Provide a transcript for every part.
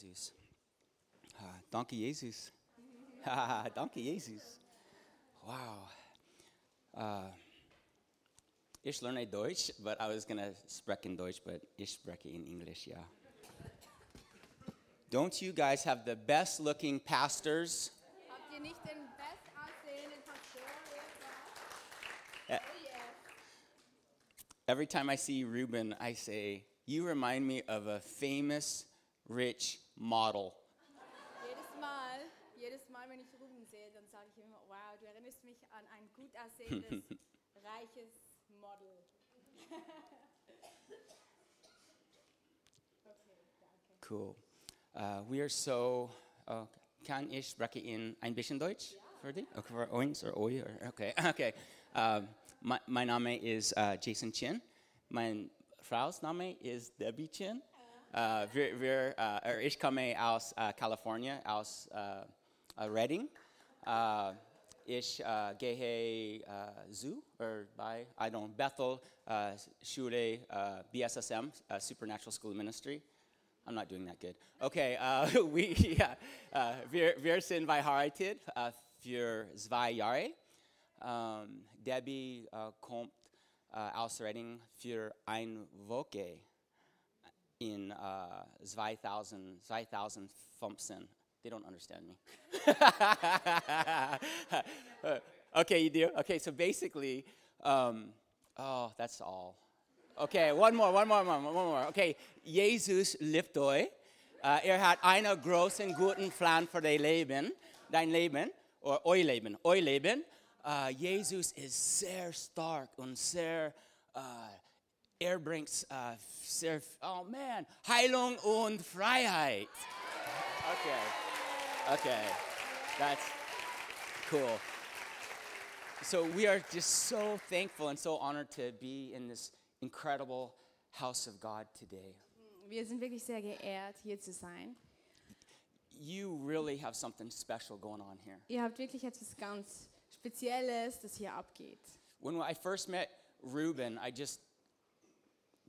Jesus. Ah, Danke, Jesus. Ah, Jesus. Wow. Uh, ich lerne Deutsch, but I was gonna sprechen Deutsch, but ich spreche in English, yeah. Don't you guys have the best looking pastors? Habt ihr nicht den best aussehenden Pastor? Eh. Every time I see Ruben, I say, You remind me of a famous rich model. Jedes Mal, jedes Mal, wenn ich Ruben sehe, dann sage ich immer, wow, du erinnerst mich an ein gut aussehendes, reiches Model. okay, danke. Cool. Uh, we are so. Uh, kann ich spreche in ein bisschen Deutsch für dich? Okay, für uns oder euch? Okay, okay. Um, my, mein Name ist uh, Jason Chin. Mein Frau's Name ist Debbie Chin. Uh, wir, wir, uh, er, ich komme aus uh, Kalifornien, aus uh, uh, Redding. Uh, ich gehe zu oder bei, I don't, Bethel Schule, BSSM, Supernatural School of Ministry. I'm not doing that good. Okay, we, yeah, wir, wir sind verheiratet für zwei Jahre. Um, Debbie kommt aus Redding für ein Woche in uh, 2000, 2015. They don't understand me. okay, you do? Okay, so basically, um, oh, that's all. Okay, one more, one more, one more, one more. Okay, Jesus liebt euch. Uh, er hat einen großen, guten Plan für dein Leben, dein Leben, oder euer Leben, euer Leben. Uh, Jesus ist sehr stark und sehr, uh, er bringt uh, sehr, oh man, Heilung und Freiheit. Okay, okay, that's cool. So we are just so thankful and so honored to be in this incredible house of God today. Wir sind wirklich sehr geehrt, hier zu sein. You really have something special going on here. Ihr habt wirklich etwas ganz Spezielles, das hier abgeht. When I first met Ruben, I just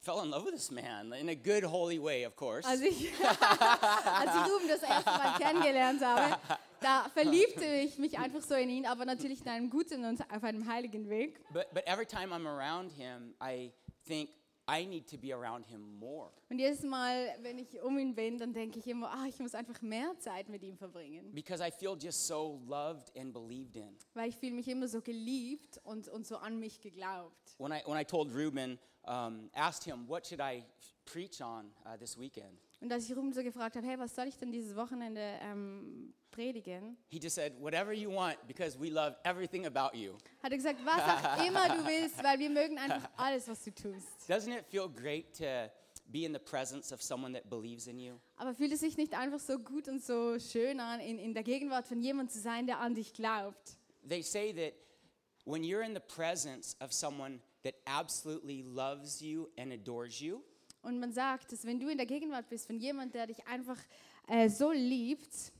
fell in love with this man in a good, holy way, of course. Als ich, als ich Ruben das erste Mal kennengelernt habe, da verliebte ich mich einfach so in ihn, aber natürlich in einem guten und auf einem heiligen Weg. But, but every time I'm around him, I think I need to be around him more Und jedes Mal, wenn ich um ihn bin, dann denke ich immer, ah, ich muss einfach mehr Zeit mit ihm verbringen. because I feel just so loved and believed in. Weil ich fühle mich immer so geliebt und, und so an mich geglaubt. When I, when I told Ruben, um, asked him, what should I preach on uh, this weekend? Und als ich Ruben so gefragt habe, hey, was soll ich denn dieses Wochenende ähm, predigen, He just said, whatever you want, because we love everything about you. hat er gesagt, was auch immer du willst, weil wir mögen einfach alles, was du tust. Doesn't it feel great to be in the presence of someone that believes in you? Aber fühlt es sich nicht einfach so gut und so schön an, in, in der Gegenwart von jemandem zu sein, der an dich glaubt? They say that when you're in the presence of someone that absolutely loves you and adores you, Und man sagt, dass wenn du in der Gegenwart bist von jemandem, der dich einfach äh, so liebt,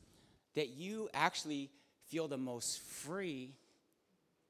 that you actually feel the most free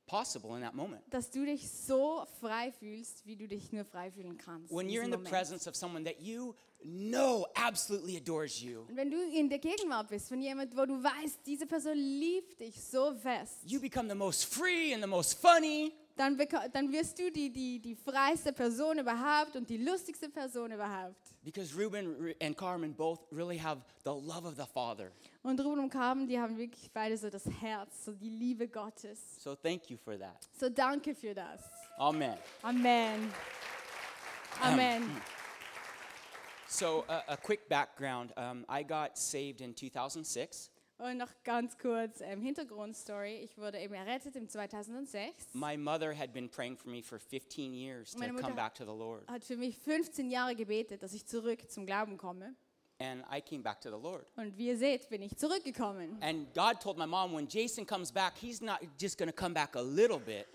possible in that moment. dass du dich so frei fühlst, wie du dich nur frei fühlen kannst. When in you're in the Moment. presence of someone that you know absolutely adores you, Und wenn du in der Gegenwart bist von jemandem, wo du weißt, diese Person liebt dich so fest, you become the most free and the most funny dann, dann wirst du die, die, die freiste Person überhaupt und die lustigste Person überhaupt. because Ruben and Carmen both really have the love of the Father. Und Ruben und Carmen, die haben wirklich beide so das Herz, so die Liebe Gottes. So thank you for that. So danke für das. Amen. Amen. Amen. So, uh, a quick background um, I got saved in 2006. Und noch ganz kurz ähm, Hintergrundstory. Ich wurde eben errettet im 2006. My mother had been praying for me for 15 years to Meine come Mutter- back to the Lord. Hat für mich 15 Jahre gebetet, dass ich zurück zum Glauben komme. And I came back to the Lord. Und wie ihr seht, bin ich zurückgekommen. And God told my mom when Jason comes back, he's not just going to come back a little bit.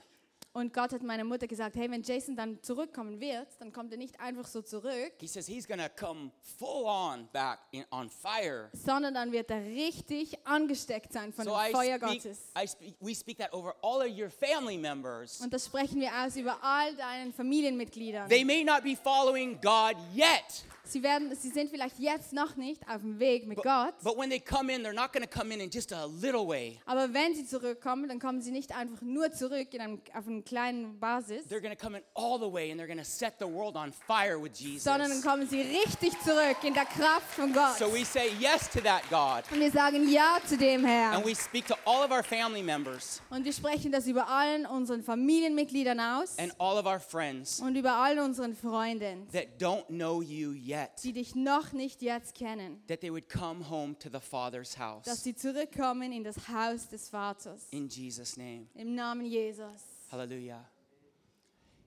Und Gott hat meiner Mutter gesagt, hey, wenn Jason dann zurückkommen wird, dann kommt er nicht einfach so zurück, He says he's going to come full on back in, on fire. sondern dann wird er richtig angesteckt sein von So dem I Feuer speak, Gottes. I speak, we speak that over all of your family members. Und das sprechen wir aus über all deinen Familienmitgliedern. They may not be following God yet, Sie, werden, sie sind vielleicht jetzt noch nicht auf dem Weg mit Gott, But when they come in, they're not going to come in in just a little way. aber wenn sie zurückkommen, dann kommen sie nicht einfach nur zurück in einem, auf einer kleinen Basis, They're going to come in all the way and they're going to set the world on fire with Jesus. sondern dann kommen sie richtig zurück in der Kraft von Gott. So we say yes to that God. Und wir sagen Ja zu dem Herrn. And we speak to all of our family members Und wir sprechen das über allen unseren Familienmitgliedern aus and all of our friends und über all unseren Freunden, that don't know you yet, die dich noch nicht jetzt kennen, that they would come home to the Father's dass house. sie zurückkommen in das Haus des Vaters. In Jesus' name. Im Namen Jesus. Hallelujah.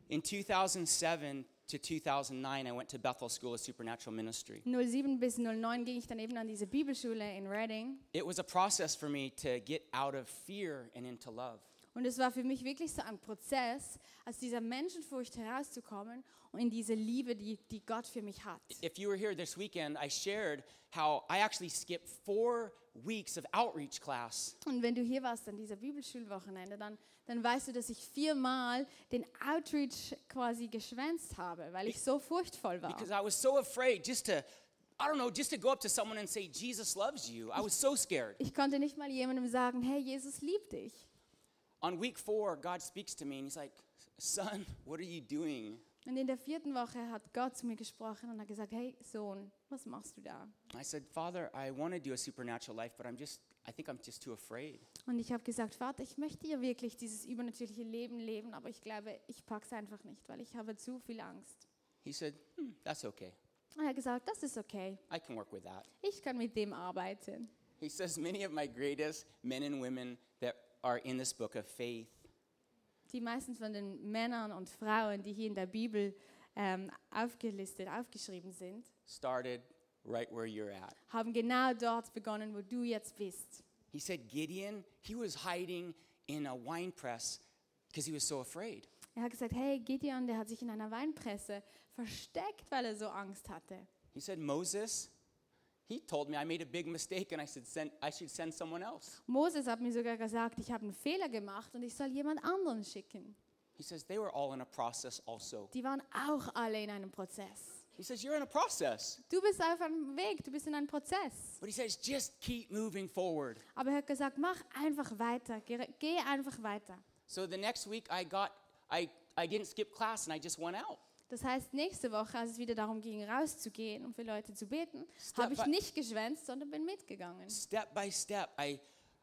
In 2007 to 2009, I went to Bethel School of Supernatural Ministry. 07 bis 09 ging ich dann eben an diese Bibelschule in Reading. It was a process for me to get out of fear and into love. Und es war für mich wirklich so ein Prozess, aus dieser Menschenfurcht herauszukommen und in diese Liebe, die, die Gott für mich hat. If you were here this weekend, I shared how I actually skipped four weeks of outreach class Und wenn du hier warst an dieser Bibelschulwochenende, dann, dann weißt du, dass ich viermal den Outreach quasi geschwänzt habe, weil ich so furchtvoll war. because I was so afraid just to, I don't know, just to go up to someone and say, Jesus loves you. I was so scared. Ich konnte nicht mal jemandem sagen, hey, Jesus liebt dich. On week four, God speaks to me and He's like, Son, what are you doing? Und in der vierten Woche hat Gott zu mir gesprochen und hat gesagt, hey Sohn, was machst du da? I said, Father, I want to do a supernatural life, but I'm just, I think I'm just too afraid. Und ich habe gesagt, Vater, ich möchte ja wirklich dieses übernatürliche Leben leben, aber ich glaube, ich pack's einfach nicht, weil ich habe zu viel Angst. He said, hmm, That's okay. Und er hat gesagt, das ist okay. I can work with that. Ich kann mit dem arbeiten. He says, Many of my greatest men and women that are in this book of faith Die meisten von den Männern und Frauen, die hier in der Bibel ähm, aufgelistet, aufgeschrieben sind, started right where you're at. haben genau dort begonnen, wo du jetzt bist. He said, Gideon, he was hiding in a wine press because he was so afraid. Er hat gesagt, hey, Gideon, der hat sich in einer Weinpresse versteckt, weil er so Angst hatte. He said, Moses, he told me I made a big mistake and I should send, I should send someone else. Moses hat mir sogar gesagt, ich habe einen Fehler gemacht und ich soll jemand anderen schicken. He says, They were all in a process also. Die waren auch alle in einem Prozess. He says, You're in a process. Du bist auf einem Weg, du bist in einem Prozess. But he says, Just keep moving forward. Aber er hat gesagt, mach einfach weiter, geh, einfach weiter. So the next week I got, I, I didn't skip class and I just went out. Das heißt, nächste Woche, als es wieder darum ging, rauszugehen und für Leute zu beten, habe ich nicht geschwänzt, sondern bin mitgegangen. Step by step, I,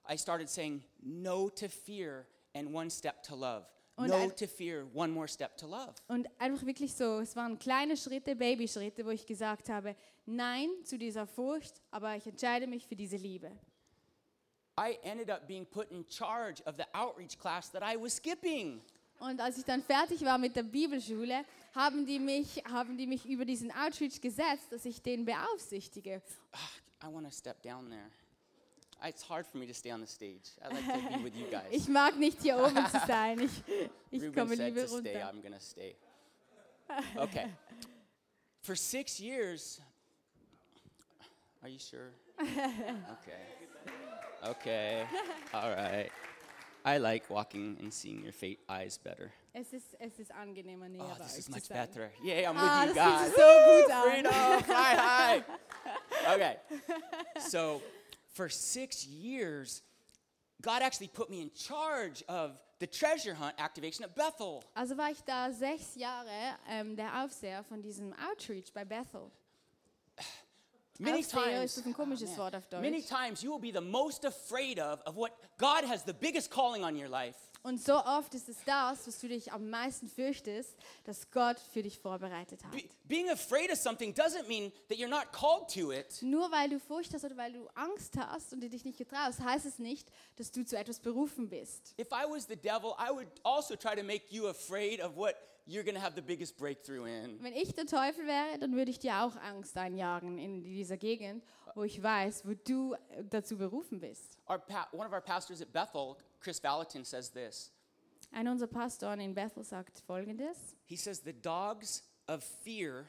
I started saying no to fear and one step to love. Und no to fear, one more step to love. Und einfach wirklich so, es waren kleine Schritte, Babyschritte, wo ich gesagt habe, nein zu dieser Furcht, aber ich entscheide mich für diese Liebe. I ended up being put in charge of the outreach class that I was skipping. Und als ich dann fertig war mit der Bibelschule, haben die mich, haben die mich über diesen Outreach gesetzt, dass ich den beaufsichtige. I want to step down there. It's hard for me to stay on the stage. I like to be with you guys. Ich mag nicht hier oben zu sein. Ich, ich Ruben komme said lieber to stay, runter. I'm going to stay. Okay. For six years, are you sure? Okay. Okay. All right. I like walking and seeing your fate eyes better. Es ist, es ist angenehmer, näher Oh, bei this euch is zu much sein. better. Yay, I'm Ah, with das you fühlt guys. sich so gut an. Freedom, fly high. Okay. So, for six years, God actually put me in charge of the treasure hunt activation at Bethel. Also war ich da sechs Jahre ähm, der Aufseher von diesem Outreach bei Bethel. Many Aufseher times, ist ein komisches man. Wort auf Deutsch. many times you will be the most afraid of of what God has the biggest calling on your life. Und so oft ist es das, was du dich am meisten fürchtest, dass Gott für dich vorbereitet hat. Be- being afraid of something doesn't mean that you're not called to it. Nur weil du Furcht hast oder weil du Angst hast und du dich nicht getraust, heißt es nicht, dass du zu etwas berufen bist. If I was the devil, I would also try to make you afraid of what you're going to have the biggest breakthrough in. Wenn ich der Teufel wäre, dann würde ich dir auch Angst einjagen in dieser Gegend, wo ich weiß, wo du äh, dazu berufen bist. Our one of our pastors at Bethel, Chris Valentin, says this. Einer unserer Pastoren in Bethel sagt folgendes. He says, The dogs of fear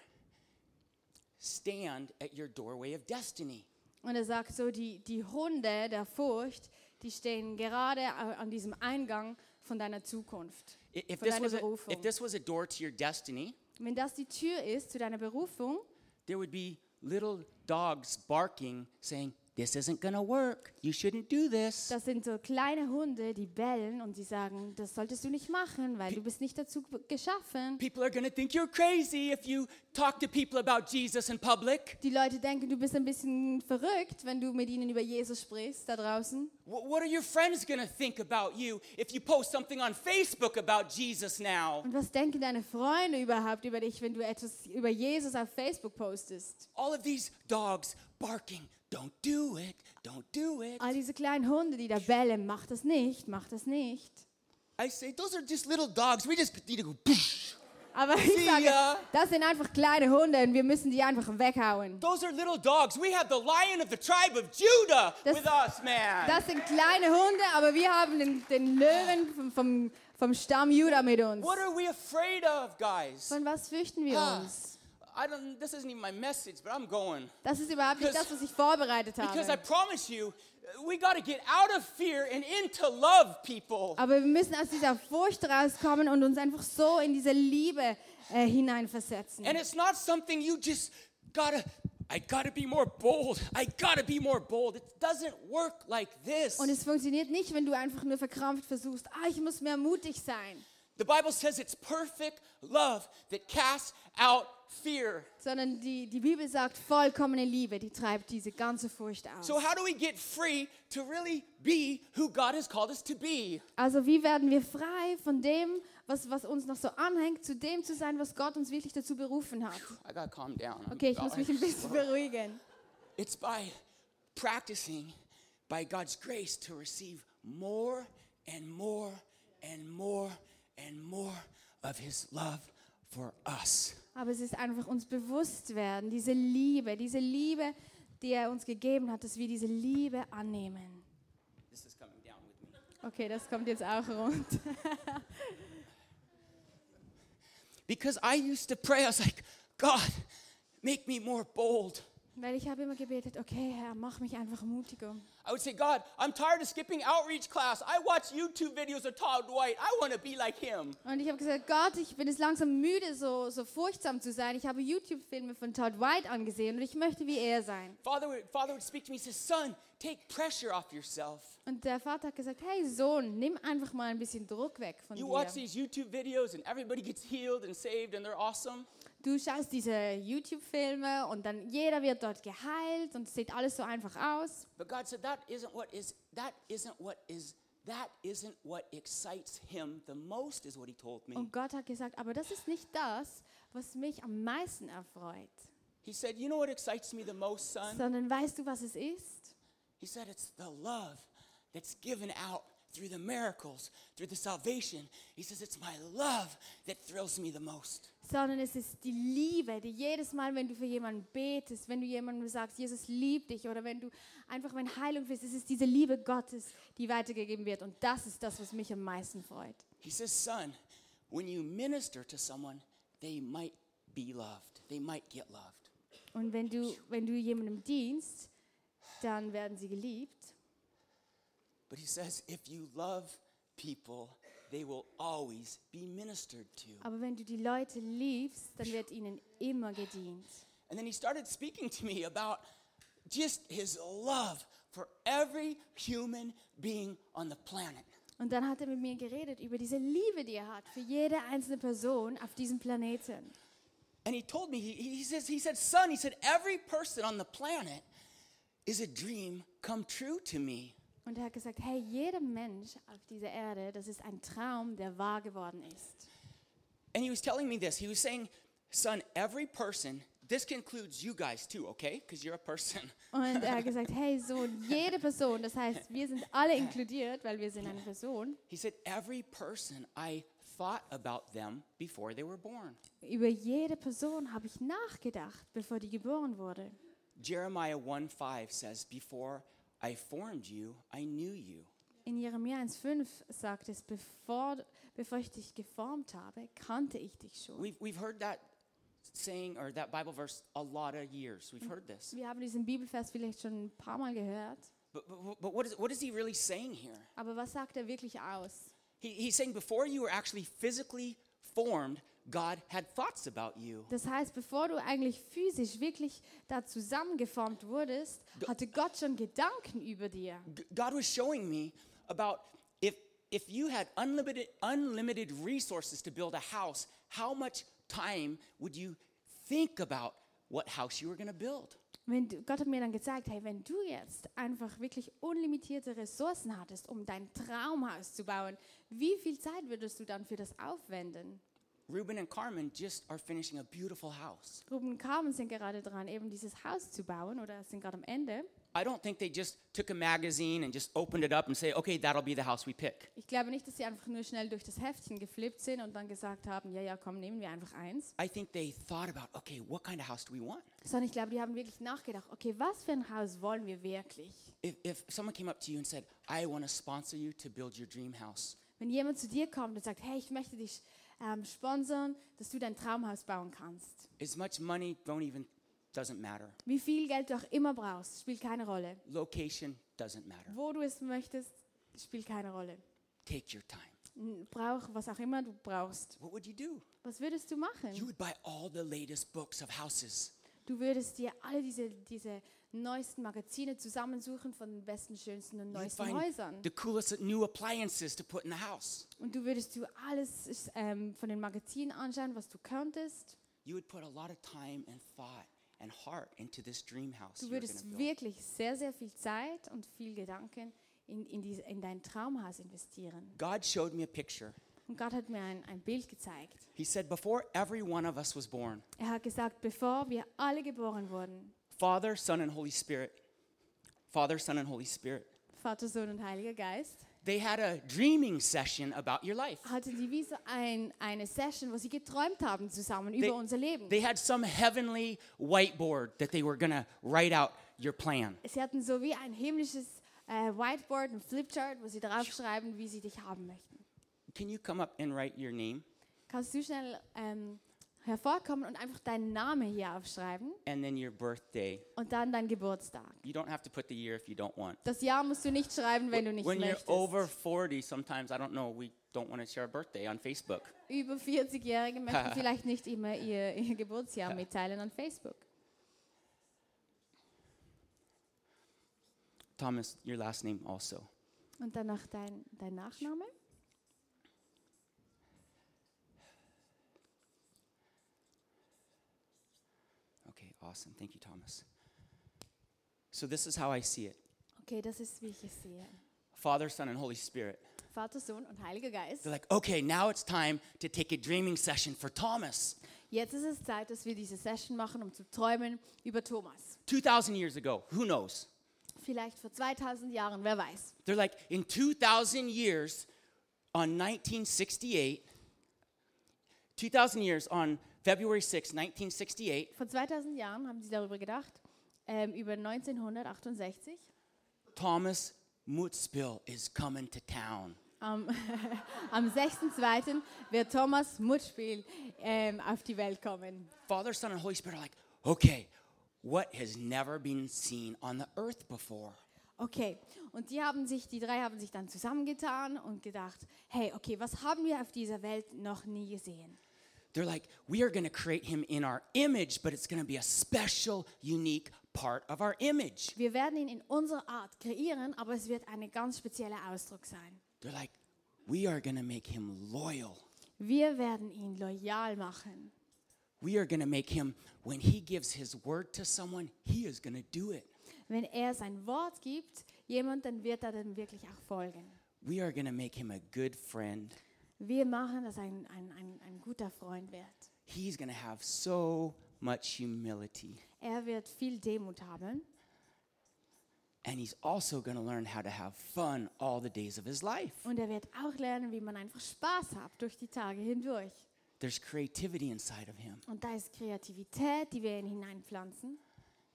stand at your doorway of destiny. Und er sagt so, die, die Hunde der Furcht, die stehen gerade an diesem Eingang von deiner Zukunft, If von deiner was a, Berufung. if this was a door to your destiny, Wenn das die Tür ist zu deiner Berufung, there would be little dogs barking, saying, This isn't gonna work. You shouldn't do this. Das sind so kleine Hunde, die bellen und die sagen, das solltest du nicht machen, weil du bist nicht dazu geschaffen. People are gonna think you're crazy if you talk to people about Jesus in public. Die Leute denken, du bist ein bisschen verrückt, wenn du mit ihnen über Jesus sprichst da draußen. Wh- What are your friends gonna think about you if you post something on Facebook about Jesus now? Und was denken deine Freunde überhaupt über dich, wenn du etwas über Jesus auf Facebook postest? All of these dogs barking, don't do it, don't do it. All diese kleinen Hunde, die da bellen, mach das nicht, mach das nicht. I say, those are just little dogs. We just need to go. "Poosh." Aber ich sage, das sind einfach kleine Hunde und wir müssen die einfach weghauen. Those are little dogs. We have the lion of the tribe of Judah Das- with us, man. Das sind kleine Hunde, aber wir haben den, den Löwen vom, vom, vom Stamm Juda mit uns. What are we afraid of, guys? Von was fürchten wir Ah, uns? I don't. This isn't even my message, but I'm going Das ist überhaupt nicht das, was ich vorbereitet because I habe. promise you, we got to get out of fear and into love, people. Aber wir müssen aus dieser Furcht rauskommen und uns einfach so in diese Liebe äh, hineinversetzen. And it's not something you just gotta. I gotta be more bold. I gotta be more bold. It doesn't work like this. Und es funktioniert nicht, wenn du einfach nur verkrampft versuchst, ah, ich muss mehr mutig sein. The Bible says it's perfect love that casts out fear. Sondern die, die Bibel sagt, vollkommene Liebe, die treibt diese ganze Furcht aus. So, how do we get free to really be who God has called us to be? Also wie werden wir frei von dem, was, was uns noch so anhängt, zu dem zu sein, was Gott uns wirklich dazu berufen hat? I gotta calm down. Okay, ich muss mich ein bisschen beruhigen. It's by practicing by God's grace to receive more and more and more and more of His love for us. Aber es ist einfach uns bewusst werden, diese Liebe, diese Liebe, die er uns gegeben hat, dass wir diese Liebe annehmen. This is coming down with me. Okay, das kommt jetzt auch rund. Because I used to pray, I was like, God, make me more bold. Weil ich habe immer gebetet, okay Herr, mach mich einfach mutiger. I would say, God, I'm tired of skipping outreach class. I watch YouTube videos of Todd White. I want to be like him. Und ich habe gesagt, Gott, ich bin es langsam müde, so, so furchtsam zu sein. Ich habe YouTube-Filme von Todd White angesehen und ich möchte wie er sein. Father would, Father would speak to me, says, Son, take pressure off yourself. Und der Vater hat gesagt, hey Sohn, nimm einfach mal ein bisschen Druck weg von You watch dir. these YouTube videos and everybody gets healed and saved and they're awesome. Du schaust diese YouTube-Filme und dann jeder wird dort geheilt und es sieht alles so einfach aus. But God said that isn't what is that isn't what is that isn't what excites him the most is what he told me. Und Gott hat gesagt, aber das ist nicht das, was mich am meisten erfreut. He said, "You know what excites me the most, son?" Sondern weißt du, was es ist? He said it's the love that's given out through the miracles, through the salvation. He says it's my love that thrills me the most. Sondern es ist die Liebe, die jedes Mal, wenn du für jemanden betest, wenn du jemandem sagst, Jesus liebt dich oder wenn du einfach wenn Heilung willst, es ist diese Liebe Gottes, die weitergegeben wird. Und das ist das, was mich am meisten freut. He says, "Son, when you minister to someone, they might be loved. They might get loved." Und wenn du, wenn du jemandem dienst, dann werden sie geliebt. But he says, if you love people, they will always be ministered to. Aber wenn du die Leute liebst, dann wird ihnen immer gedient. And then he started speaking to me about just his love for every human being on the planet. Und dann hat er mit mir geredet über diese Liebe, die er hat für jede einzelne Person auf diesem Planeten. And he told me, he, he says, he said, son, he said, every person on the planet is a dream come true to me. Und er hat gesagt, hey, jeder Mensch auf dieser Erde, das ist ein Traum, der wahr geworden ist. And he was telling me this. He was saying, son, every person, this includes you guys too, okay? Because you're a person. Und er hat gesagt, hey, so jede Person, das heißt, wir sind alle inkludiert, weil wir sind eine Person. He said, every person, I thought about them before they were born. Über jede Person habe ich nachgedacht, bevor die geboren wurde. Jeremiah 1 5 says, Before I formed you, I knew you. In Jeremia 1,5 sagt es, bevor, bevor ich dich geformt habe, kannte ich dich schon. We've, we've heard that saying or that Bible verse a lot of years. We've heard this. Wir haben diesen Bibelvers vielleicht schon ein paar Mal gehört. But, but, but what, is, what is he really saying here? Aber was sagt er wirklich aus? He, he's saying, Before you were actually physically formed God had thoughts about you. Das heißt, bevor du eigentlich physisch wirklich da zusammengeformt wurdest, hatte Gott schon Gedanken über dir. God was showing me about if if you had unlimited unlimited resources to build a house, how much time would you think about what house you were going to build? Wenn du, Gott hat mir dann gezeigt, hey, wenn du jetzt einfach wirklich unlimitierte Ressourcen hattest, um dein Traumhaus zu bauen, wie viel Zeit würdest du dann für das aufwenden? Ruben and Carmen just are finishing a beautiful house. Ruben und Carmen sind gerade dran, eben dieses Haus zu bauen oder sind gerade am Ende. I don't think they just took a magazine and just opened it up and say, "Okay, that'll be the house we pick." Ich glaube nicht, dass sie einfach nur schnell durch das Heftchen geflippt sind und dann gesagt haben, ja, ja, komm, nehmen wir einfach eins. I think they thought about, "Okay, what kind of house do we want?" Sondern ich glaube, die haben wirklich nachgedacht, okay, was für ein Haus wollen wir wirklich? If, if someone came up to you and said, "I want to sponsor you to build your dream house," Wenn jemand zu dir kommt und sagt, hey, ich möchte dich ähm, sponsern, dass du dein Traumhaus bauen kannst. as much money don't even doesn't matter. Wie viel Geld du auch immer brauchst, spielt keine Rolle. Location doesn't matter. Wo du es möchtest, spielt keine Rolle. Take your time. Brauch was auch immer du brauchst. What would you do? Was würdest du You machen? would buy all the latest books of houses. Du würdest dir alle diese, diese neuesten Magazine zusammensuchen von den besten, schönsten und You'd neuesten Häusern. the coolest new appliances to put in the house. Und du würdest du alles ähm, von den Magazinen anschauen, was du könntest. You would put a lot of time and thought and heart into this dream house. Du würdest wirklich sehr, sehr viel Zeit und viel Gedanken in, in, diese, in dein Traumhaus investieren. God showed me a picture. Und Gott hat mir ein, ein Bild gezeigt. He said, Before every one of us was born, Er hat gesagt, bevor wir alle geboren wurden, Father, Son, and Holy Spirit, Father, Son, and Holy Spirit, Vater, Sohn und Heiliger Geist, they had a dreaming session about your life. hatten die wie so ein, eine Session, wo sie geträumt haben zusammen They- über unser Leben. They had some heavenly whiteboard that they were going to write out your plan. Sie hatten so wie ein himmlisches äh, Whiteboard, ein Flipchart, wo sie draufschreiben, wie sie dich haben möchten. Can you come up and write your name Kannst du schnell ähm, hervorkommen und einfach deinen Namen hier aufschreiben and then your birthday? und dann dein Geburtstag. You don't have to put the year if you don't want. Das Jahr musst du nicht schreiben, wenn du nicht when you're möchtest. over 40, sometimes, I don't know, we don't want to share a birthday on Facebook. Über 40-Jährige möchten vielleicht nicht immer ihr, ihr Geburtsjahr mitteilen an Facebook. Thomas, your last name also. Und danach dein, dein Nachname. Awesome. Thank you, Thomas. So, this is how I see it Okay, das ist, wie ich es sehe. Father, Son, and Holy Spirit. Vater, Sohn und Heiliger Geist. They're like, okay, now it's time to take a dreaming session for Thomas. Jetzt ist es Zeit, dass wir diese Session machen, um zu träumen über Thomas. 2,000 years ago, who knows? Vielleicht vor 2000 Jahren, wer weiß. They're like, in 2,000 years, on 1968, 2,000 years on February 6, 1968, Vor 2000 Jahren haben sie darüber gedacht, ähm, über 1968. Thomas Mutzbill is coming to town. Am, am 6.2. wird Thomas Mutspiel ähm, auf die Welt kommen. Father, Son, and Holy Spirit are like, okay, what has never been seen on the earth before? Okay, und die haben sich, die drei haben sich dann zusammengetan und gedacht, hey, okay, was haben wir auf dieser Welt noch nie gesehen? They're like, we are going to create him in our image, but it's going to be a special, unique part of our image. Wir werden ihn in unserer Art kreieren, aber es wird ein ganz spezieller Ausdruck sein. They're like, we are going to make him loyal. Wir werden ihn loyal machen. We are going to make him, when he gives his word to someone, he is going to do it. Wenn er sein Wort gibt, jemand, dann wird er dann wirklich auch folgen. We are going to make him a good friend. Wir machen, dass ein, ein, ein, ein guter Freund wird. He's going to have so much humility. Er wird viel Demut haben And he's also going to learn how to have fun all the days of his life. und er wird auch lernen, wie man einfach Spaß hat durch die Tage hindurch. There's creativity inside of him, Und da ist Kreativität, die wir in ihn hineinpflanzen.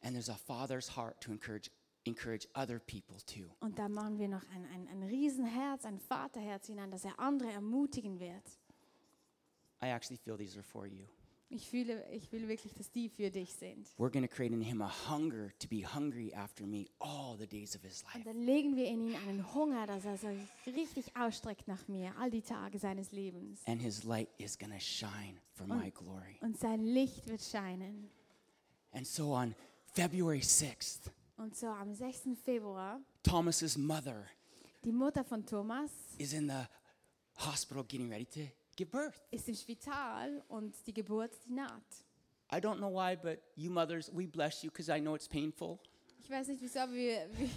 and there's a father's heart to encourage, encourage other people too. Und da machen wir noch ein, ein, ein Riesenherz, ein Vaterherz hinein, dass er andere ermutigen wird. I actually feel these are for you. Ich fühle, ich fühle wirklich, dass die für dich sind. We're going to create in him a hunger to be hungry after me all the days of his Und life. dann legen wir in ihn einen Hunger, dass er sich richtig ausstreckt nach mir, all die Tage seines Lebens. And his light is going to shine for my glory. Und sein Licht wird scheinen. And so on February 6th, Und so am 6. Februar, Thomas's mother die Mutter von Thomas is in the hospital getting ready to give birth. ist im Spital und die Geburt die naht. I don't know why, but you mothers, we bless you because I know it's painful. Ich weiß nicht wieso, aber wir, wir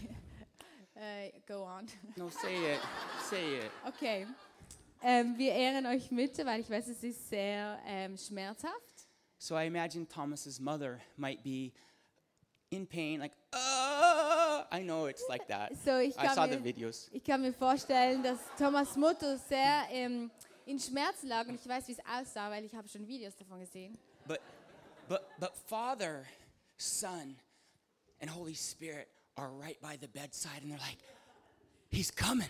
äh, go on. No, say it. Say it. Okay. Ähm, wir ehren euch mit, weil ich weiß, es ist sehr ähm, schmerzhaft. So I imagine Thomas's mother might be in pain, like, uh, I know it's like that. So ich I saw kann, the mir, videos. ich kann mir vorstellen, dass Thomas Mutter sehr ähm, in Schmerzen lag und ich weiß, wie es aussah, weil ich habe schon Videos davon gesehen. But, but, but Father, Son, and Holy Spirit are right by the bedside, and they're like, He's coming.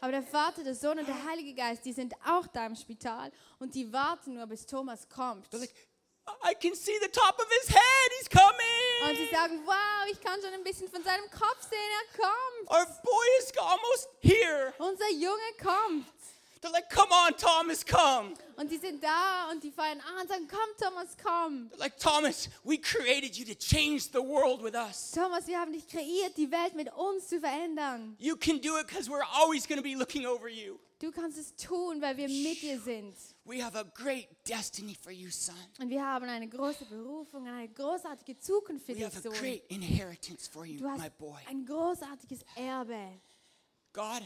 Aber der Vater, der Sohn und der Heilige Geist, die sind auch da im Spital und die warten nur, bis Thomas kommt. They're like, I can see the top of his head. He's coming. Und sie sagen, wow, ich kann schon ein bisschen von seinem Kopf sehen, er kommt. Our boy is almost here. Unser Junge kommt. They're like, come on, Thomas, come. Und die sind da und die feiern an und sagen, komm Thomas, komm. They're like, Thomas, we created you to change the world with us. Thomas, wir haben dich kreiert, die Welt mit uns zu verändern. You can do it because we're always going to be looking over you. Du kannst es tun, weil wir mit dir sind. We have a great destiny for you, son. Und wir haben eine große Berufung, eine großartige Zukunft für We dich, have a Sohn. great inheritance for you, Du my hast boy. ein großartiges Erbe. God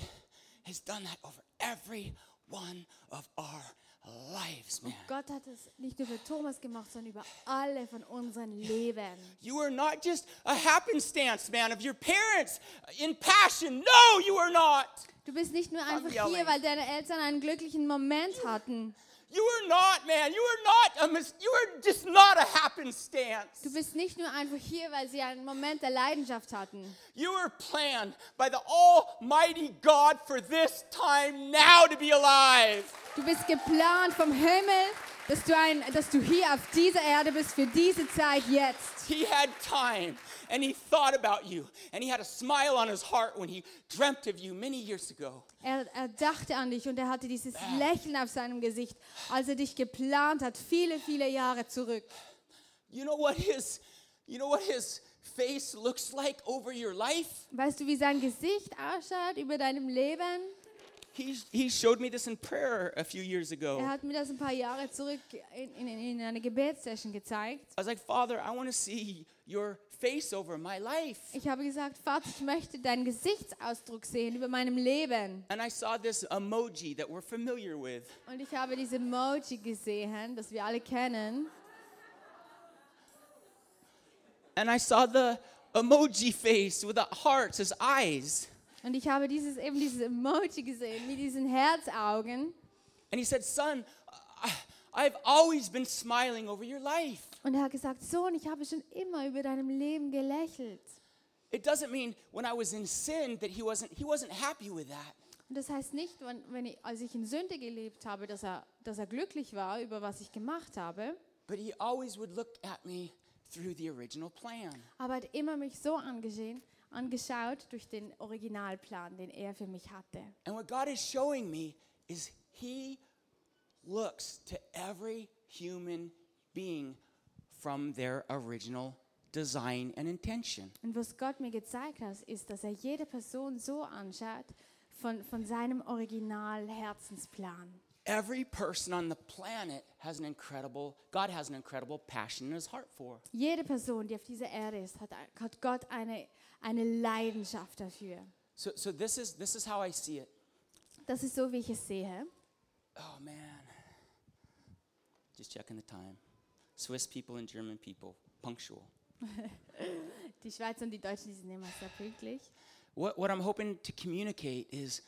has done that over every one of our lives, man. Gott hat es nicht nur für Thomas gemacht, sondern über alle von unseren Leben. You are not just a happenstance, man, of your parents in passion. No, you are not. Du bist nicht nur einfach hier, weil deine Eltern einen glücklichen Moment hatten. You are not, man. You are not a mis- you are just not a happenstance. Du bist nicht nur einfach hier, weil sie einen Moment der Leidenschaft hatten. You were planned by the Almighty God for this time now to be alive. Du bist geplant vom Himmel, dass du, ein, dass du hier auf dieser Erde bist für diese Zeit jetzt. He had time and he thought about you and he had a smile on his heart when he dreamt of you many years ago. Er, er dachte an dich und er hatte dieses Lächeln auf seinem Gesicht, als er dich geplant hat, viele, viele Jahre zurück. You know what his you know what his face looks like over your life? Weißt du, wie sein Gesicht ausschaut über deinem Leben? He, he showed me this in prayer a few years ago. Er hat mir das ein paar Jahre zurück in, in, in einer Gebetssession gezeigt. I was like, Father, I want to see your face over my life. Ich habe gesagt, Vater, ich möchte deinen Gesichtsausdruck sehen über meinem Leben. And I saw this emoji that we're familiar with. Und ich habe diese Emoji gesehen, das wir alle kennen. And I saw the emoji face with the hearts as eyes. Und ich habe dieses, eben dieses Emoji gesehen mit diesen Herzaugen. And he said, Son, I've always been smiling over your life. Und er hat gesagt, Sohn, ich habe schon immer über deinem Leben gelächelt. It doesn't mean when I was in sin that he wasn't he wasn't happy with that. Und das heißt nicht, wenn, wenn ich, als ich in Sünde gelebt habe, dass er, dass er glücklich war über was ich gemacht habe. But he always would look at me through the original plan. Aber er hat immer mich so angesehen, angeschaut durch den Originalplan, den er für mich hatte. And what God is showing me is he looks to every human being from their original design and intention. Und was Gott mir gezeigt hat, ist, dass er jede Person so anschaut von, von seinem Original-Herzensplan. Every person on the planet has an incredible, God has an incredible passion in his heart for. Jede Person, die auf dieser Erde ist, hat, hat Gott eine, eine Leidenschaft dafür. So, so this is this is how I see it. Das ist so, wie ich es sehe. Oh man. Just checking the time. Swiss people and German people, punctual. Die Schweizer und die Deutschen, die sind immer sehr pünktlich. What, what I'm hoping to communicate is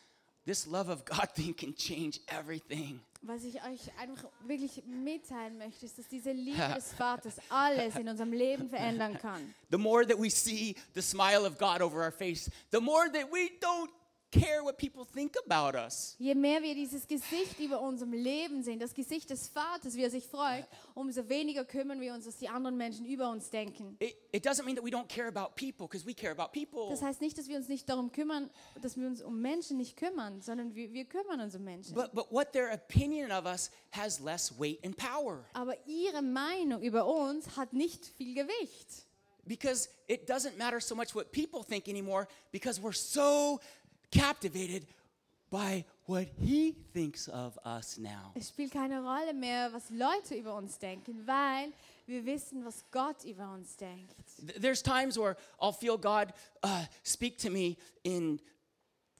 this love of God thing can change everything. Was ich euch einfach wirklich mitteilen möchte, ist, dass diese Liebe des Vaters alles in unserem Leben verändern kann. The more that we see the smile of God over our face, the more that we don't care what people think about us. Je mehr wir dieses Gesicht über unserem Leben sehen, das Gesicht des Vaters, wie er sich freut, umso weniger kümmern wir uns, was die anderen Menschen über uns denken. It, it doesn't mean that we don't care about people because we care about people. Das heißt nicht, dass wir uns nicht darum kümmern, dass wir uns um Menschen nicht kümmern, sondern wir, wir kümmern uns um Menschen. But, but what their opinion of us has less weight and power Aber ihre Meinung über uns hat nicht viel Gewicht. because it doesn't matter so much what people think anymore because we're so captivated by what he thinks of us now. Es spielt keine Rolle mehr, was Leute über uns denken, weil wir wissen, was Gott über uns denkt. There's times where I'll feel God uh, speak to me in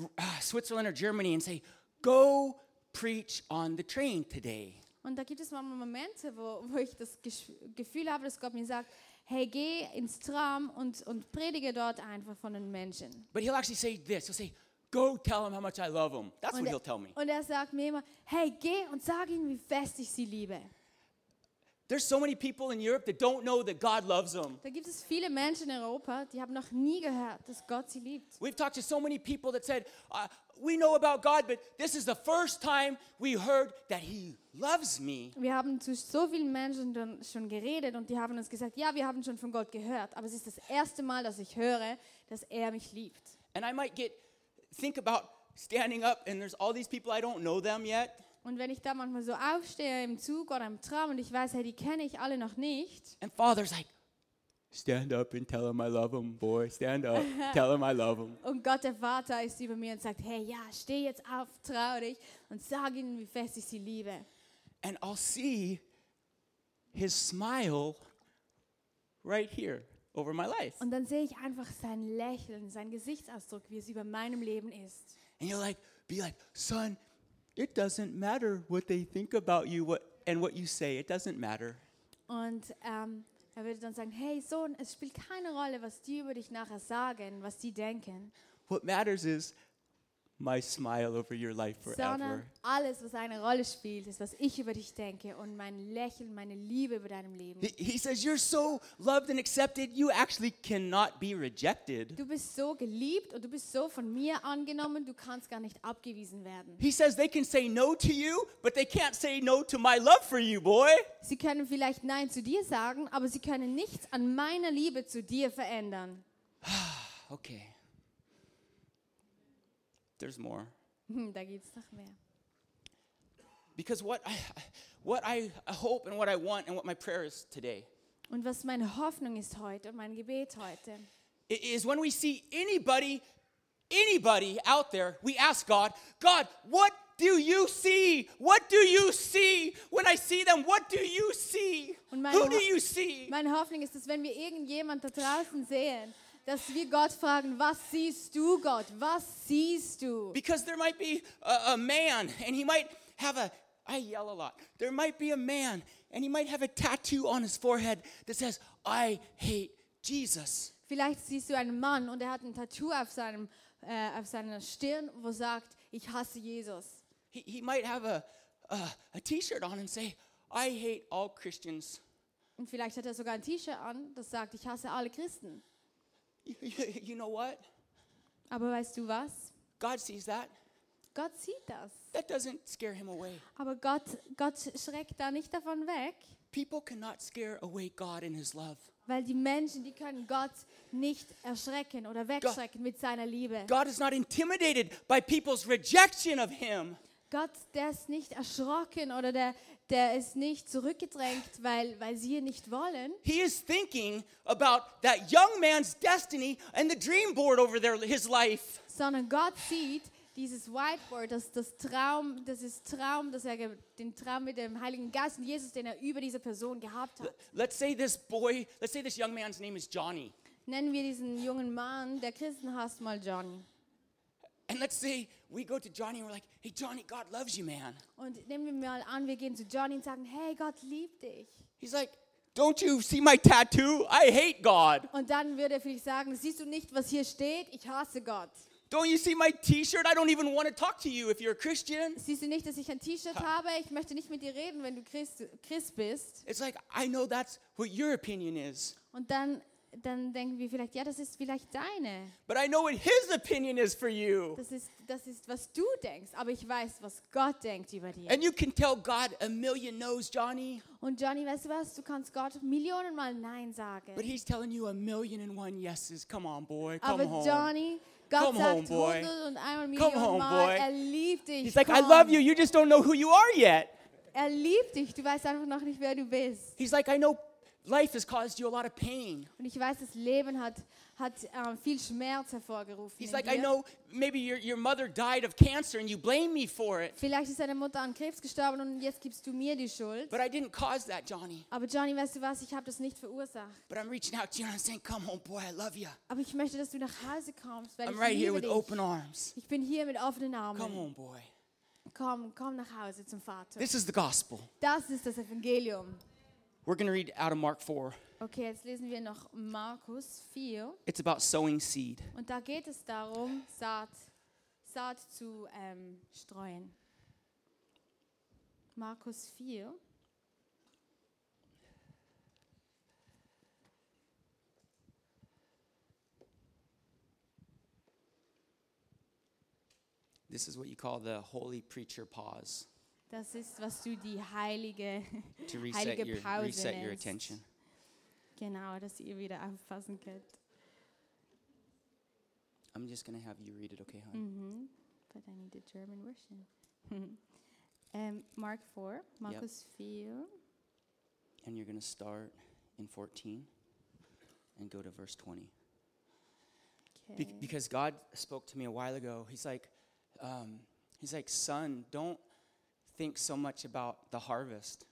uh, Switzerland or Germany and say, Go preach on the train today. Und da gibt es manchmal Momente, wo, wo ich das Gefühl habe, dass Gott mir sagt, hey, geh ins Tram und, und predige dort einfach von den Menschen. But he'll actually say this He'll say, Go tell him how much I love him. That's Und what he'll tell me. und er sagt mir immer, hey, geh und sag ihnen, wie fest ich sie liebe. There's so many people in Europe that don't know that God loves them. Da gibt es viele Menschen in Europa, die haben noch nie gehört, dass Gott sie liebt. We've talked to so many people that said, uh, We know about God, but this is the first time we heard that He loves me. Wir haben zu so vielen Menschen schon geredet und die haben uns gesagt, ja, wir haben schon von Gott gehört, aber es ist das erste Mal, dass ich höre, dass er mich liebt. And I might get, think about standing up, and there's all these people, I don't know them yet. Und wenn ich da manchmal so aufstehe im Zug oder im Tram und ich weiß, hey, die kenne ich alle noch nicht, And Father's like, Stand up and tell him I love him, boy. Stand up. tell him I love him. und Gott, der Vater, ist über mir und sagt, hey, ja, steh jetzt auf, trau dich und sag ihnen, wie fest ich sie liebe. And I'll see his smile right here over my life. Und dann sehe ich einfach sein Lächeln, sein Gesichtsausdruck, wie es über meinem Leben ist. And you'll like be like, son, it doesn't matter what they think about you what, and what you say. It doesn't matter. Und ähm, er würde dann sagen, hey Sohn, es spielt keine Rolle, was die über dich nachher sagen, was die denken, What matters is my smile over your life sondern forever. alles, was eine Rolle spielt, ist, was ich über dich denke und mein Lächeln, meine Liebe über deinem Leben. He, he says, You're so loved and accepted, you actually cannot be rejected. Du bist so geliebt und du bist so von mir angenommen, du kannst gar nicht abgewiesen werden. He says they can say no to you, but they can't say no to my love for you, boy. Sie können vielleicht Nein zu dir sagen, aber sie können nichts an meiner Liebe zu dir verändern. Okay. There's more. Da gibt es noch mehr. Because what I, what I hope and what I want and what my prayer is today Und was meine Hoffnung ist heute und mein Gebet heute, is when we see anybody, anybody out there, we ask God, God, what do you see? What do you see? When I see them, what do you see? Und meine Who do you see? Meine Hoffnung ist, dass wenn wir irgendjemand da draußen sehen, dass wir Gott fragen, was siehst du, Gott? Was siehst du? Because there might be a, a man and he might have a, I yell a lot. There might be a man and he might have a tattoo on his forehead that says, I hate Jesus. Vielleicht siehst du einen Mann und er hat ein Tattoo auf, seinem, äh, auf seiner Stirn, wo sagt, ich hasse Jesus. He, he might have a, a, a t shirt on and say, I hate all Christians. Und vielleicht hat er sogar ein T-Shirt an, das sagt, ich hasse alle Christen. You, know what? Aber weißt du was? God sees that. Gott sieht das. That doesn't scare him away. Aber Gott, Gott schreckt da nicht davon weg, People cannot scare away God and his love. weil die Menschen, die können Gott nicht erschrecken oder wegschrecken mit seiner Liebe. God is not intimidated by people's rejection of him. Gott, der ist nicht erschrocken oder der, der ist nicht zurückgedrängt, weil, weil sie ihn nicht wollen, He is thinking about that young man's destiny and the dream board over there, his life. sondern Gott sieht dieses Whiteboard, das, das Traum, das ist Traum, dass er den Traum mit dem Heiligen Geist und Jesus, den er über diese Person gehabt hat. Let's say this boy, let's say this young man's name is Johnny. Nennen wir diesen jungen Mann, der Christen hasst, mal Johnny. And let's say we go to Johnny and we're like, hey, Johnny, God loves you, man. Und nehmen wir mal an, wir gehen zu Johnny und sagen, hey, Gott liebt dich. He's like, don't you see my tattoo? I hate God. Und dann würde er vielleicht sagen, siehst du nicht, was hier steht? Ich hasse Gott. Don't you see my t shirt? I don't even want to talk to you if you're a Christian. Siehst du nicht, dass ich ein T-Shirt habe? Ich möchte nicht mit dir reden, wenn du Christ, Christ bist. It's like, I know that's what your opinion is. Und dann dann denken wir vielleicht, ja, das ist vielleicht deine. But I know what his opinion is for you. Das ist, das ist, was du denkst. Aber ich weiß, was Gott denkt über dir. And you can tell God a million no's, Johnny, Und Johnny, weißt du was? Du kannst Gott Millionenmal Nein sagen. but he's telling you a million and one yeses. Come on, boy. Come Aber home. Johnny, Gott Come sagt home, boy. 101 Come Millionen home, Mal, boy. er liebt dich. He's like, I komm. love you. You just don't know who you are yet. Er liebt dich. Du weißt einfach noch nicht, wer du bist. He's like, I know life has caused you a lot of pain. Und ich weiß, das Leben hat, hat ähm, viel Schmerz hervorgerufen. He's like. I know maybe your, your mother died of cancer and you blame me for it, Vielleicht ist deine Mutter an Krebs gestorben und jetzt gibst du mir die Schuld. but I didn't cause that, Johnny. Aber Johnny, weißt du was? Ich habe das nicht verursacht. But I'm reaching out to you and I'm saying, Come home, boy. I love you. Aber ich möchte, dass du nach Hause kommst, weil I'm ich right here liebe with dich. open arms. Ich bin hier mit offenen Come Armen. home, boy. Komm, komm nach Hause zum Vater. This is the gospel. Das ist das Evangelium. We're going to read out of Mark 4. Okay, jetzt lesen wir noch Markus 4. It's about sowing seed. Und da geht es darum, Saat, Saat zu ähm, streuen. Markus 4. This is what you call the holy preacher pause Das ist, was du die heilige, to reset heilige your, Pause reset your nennst. attention. Genau, dass ihr wieder aufpassen könnt. I'm just going to have you read it, okay, hon? Mhm. But I need the German version. ähm, Mark 4, Markus 4. And you're going to start in 14 and go to verse 20. Be- Okay. because God spoke to me a while ago. He's like, um, He's like, son, don't think so much about the harvest.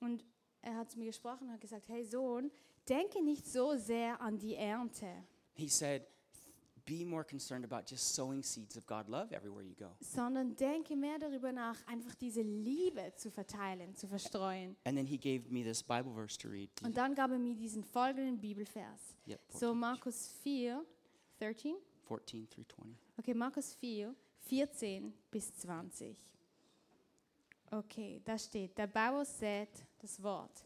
Und er hat zu mir gesprochen und hat gesagt, hey Sohn, denke nicht so sehr an die Ernte, He said, be more concerned about just sowing seeds of God love everywhere you go. sondern denke mehr darüber nach, einfach diese Liebe zu verteilen, zu verstreuen. And then he gave me this Bible verse to read. Und dann gab er mir diesen folgenden Bibelvers. Yep, So 14, Markus 4, 13? 14 through 20. Okay, Markus 4, 14 bis 20. Okay, da steht, der Bauer sät das Wort.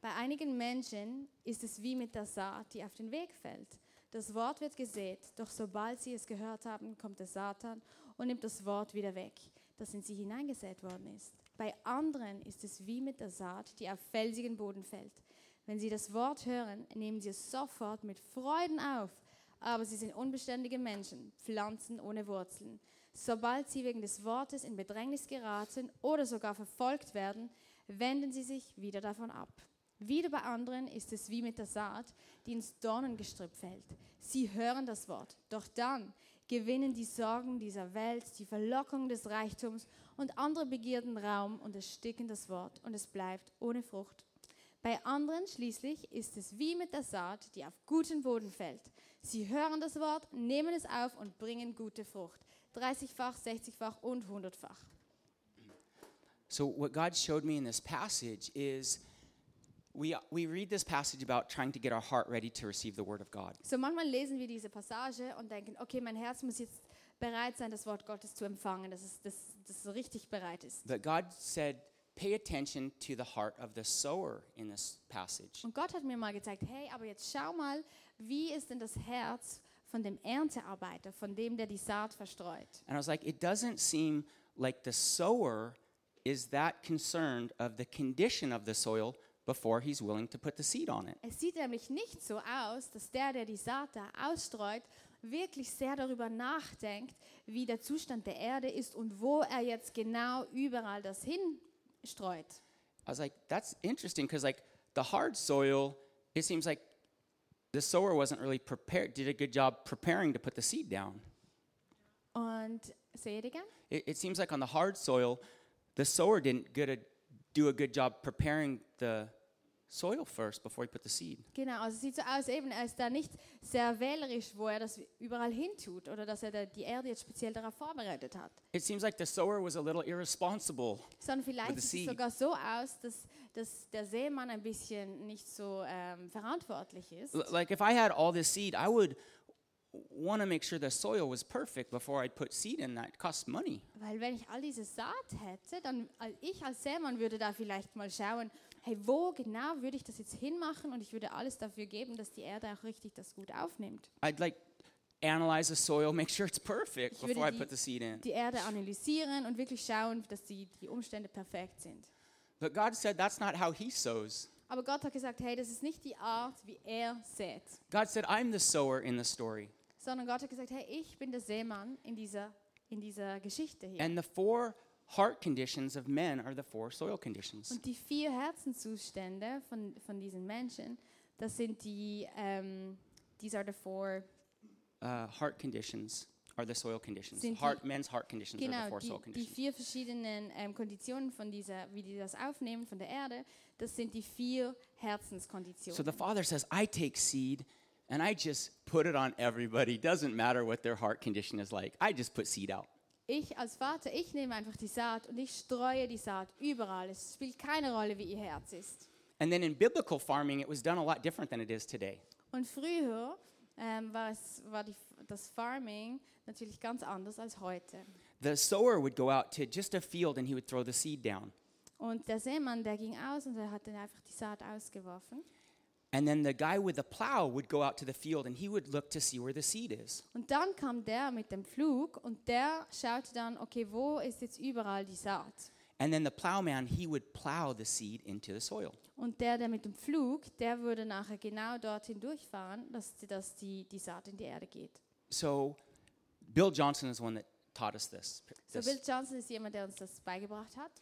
Bei einigen Menschen ist es wie mit der Saat, die auf den Weg fällt. Das Wort wird gesät, doch sobald sie es gehört haben, kommt der Satan und nimmt das Wort wieder weg, das in sie hineingesät worden ist. Bei anderen ist es wie mit der Saat, die auf felsigen Boden fällt. Wenn sie das Wort hören, nehmen sie es sofort mit Freuden auf, aber sie sind unbeständige Menschen, Pflanzen ohne Wurzeln. Sobald sie wegen des Wortes in Bedrängnis geraten oder sogar verfolgt werden, wenden sie sich wieder davon ab. Wieder bei anderen ist es wie mit der Saat, die ins Dornengestrüpp fällt. Sie hören das Wort, doch dann gewinnen die Sorgen dieser Welt, die Verlockung des Reichtums und andere Begierden Raum und ersticken das Wort und es bleibt ohne Frucht. Bei anderen schließlich ist es wie mit der Saat, die auf guten Boden fällt. Sie hören das Wort, nehmen es auf und bringen gute Frucht. 30-fach, 60-fach und 100-fach. So, what God showed me in this passage is we, we read this passage about trying to get our heart ready to receive the Word of God. So manchmal lesen wir diese Passage und denken, okay, mein Herz muss jetzt bereit sein, das Wort Gottes zu empfangen, dass es, dass, dass es richtig bereit ist. But God said, pay attention to the heart of the sower in this passage. Und Gott hat mir mal gezeigt, hey, aber jetzt schau mal, wie ist denn das Herz von dem Erntearbeiter, von dem, der die Saat verstreut? And I was like, it doesn't seem like the sower is that concerned of the condition of the soil before he's willing to put the seed on it. Es sieht nämlich nicht so aus, dass der, der die Saat da ausstreut, wirklich sehr darüber nachdenkt, wie der Zustand der Erde ist und wo er jetzt genau überall das hinstreut. I was like, that's interesting because like the hard soil, it seems like the sower wasn't really prepared, did a good job preparing to put the seed down. Und say it again. It, it seems like on the hard soil, the sower didn't good a, do a good job preparing the soil first before he put the seed. Genau, also es sieht so aus, eben, er ist da nicht sehr wählerisch, wo er das überall hintut oder dass er da die Erde jetzt speziell darauf vorbereitet hat. It seems like the sower was a little irresponsible. Sondern vielleicht sieht es sogar so aus, dass, dass der Seemann ein bisschen nicht so ähm, verantwortlich ist. L- like if I had all this seed, I would want to make sure the soil was perfect before I'd put seed in that. It costs money. Weil wenn ich all diese Saat hätte, dann ich als Seemann würde da vielleicht mal schauen, hey, wo genau würde ich das jetzt hinmachen? Und ich würde alles dafür geben, dass die Erde auch richtig das gut aufnimmt. I'd like analyze the soil, make sure it's perfect Ich before I die- put the seed in. Die Erde analysieren und wirklich schauen, dass die, die Umstände perfekt sind. But God said that's not how He sows. Aber Gott hat gesagt, hey, das ist nicht die Art, wie er sät. God said, I'm the sower in the story. Sondern Gott hat gesagt, hey, ich bin der Seemann in dieser, in dieser Geschichte hier. And the four heart conditions of men are the four soil conditions. Und die vier Herzenszustände von, von diesen Menschen, das sind die, ähm, these are the four, Uh, heart conditions are the soil conditions. Sind die- men's heart conditions are the four die, soil die conditions. vier verschiedenen ähm, Konditionen von dieser, wie die das aufnehmen von der Erde, das sind die vier Herzenskonditionen. So the Father says, I take seed and I just put it on everybody. Doesn't matter what their heart condition is like. I just put seed out. Ich als Vater, ich nehme einfach die Saat und ich streue die Saat überall. Es spielt keine Rolle, wie ihr Herz ist. And then in biblical farming, it was done a lot different than it is today. Und früher ähm, war, es, war die, das Farming natürlich ganz anders als heute. The sower would go out to just a field and he would throw the seed down. Und der Seemann, der ging aus und er hat dann einfach die Saat ausgeworfen. And then the guy with the plow would go out to the field and he would look to see where the seed is. Und dann kam der mit dem Flug und der schaute dann, okay, wo ist jetzt überall die Saat? And then the plowman, he would plow the seed into the soil. Und der, der mit dem Flug, der würde nachher genau dorthin durchfahren, dass, dass die, die Saat in die Erde geht. So Bill Johnson is one that taught us this. So this. Bill Johnson ist jemand, der uns das beigebracht hat.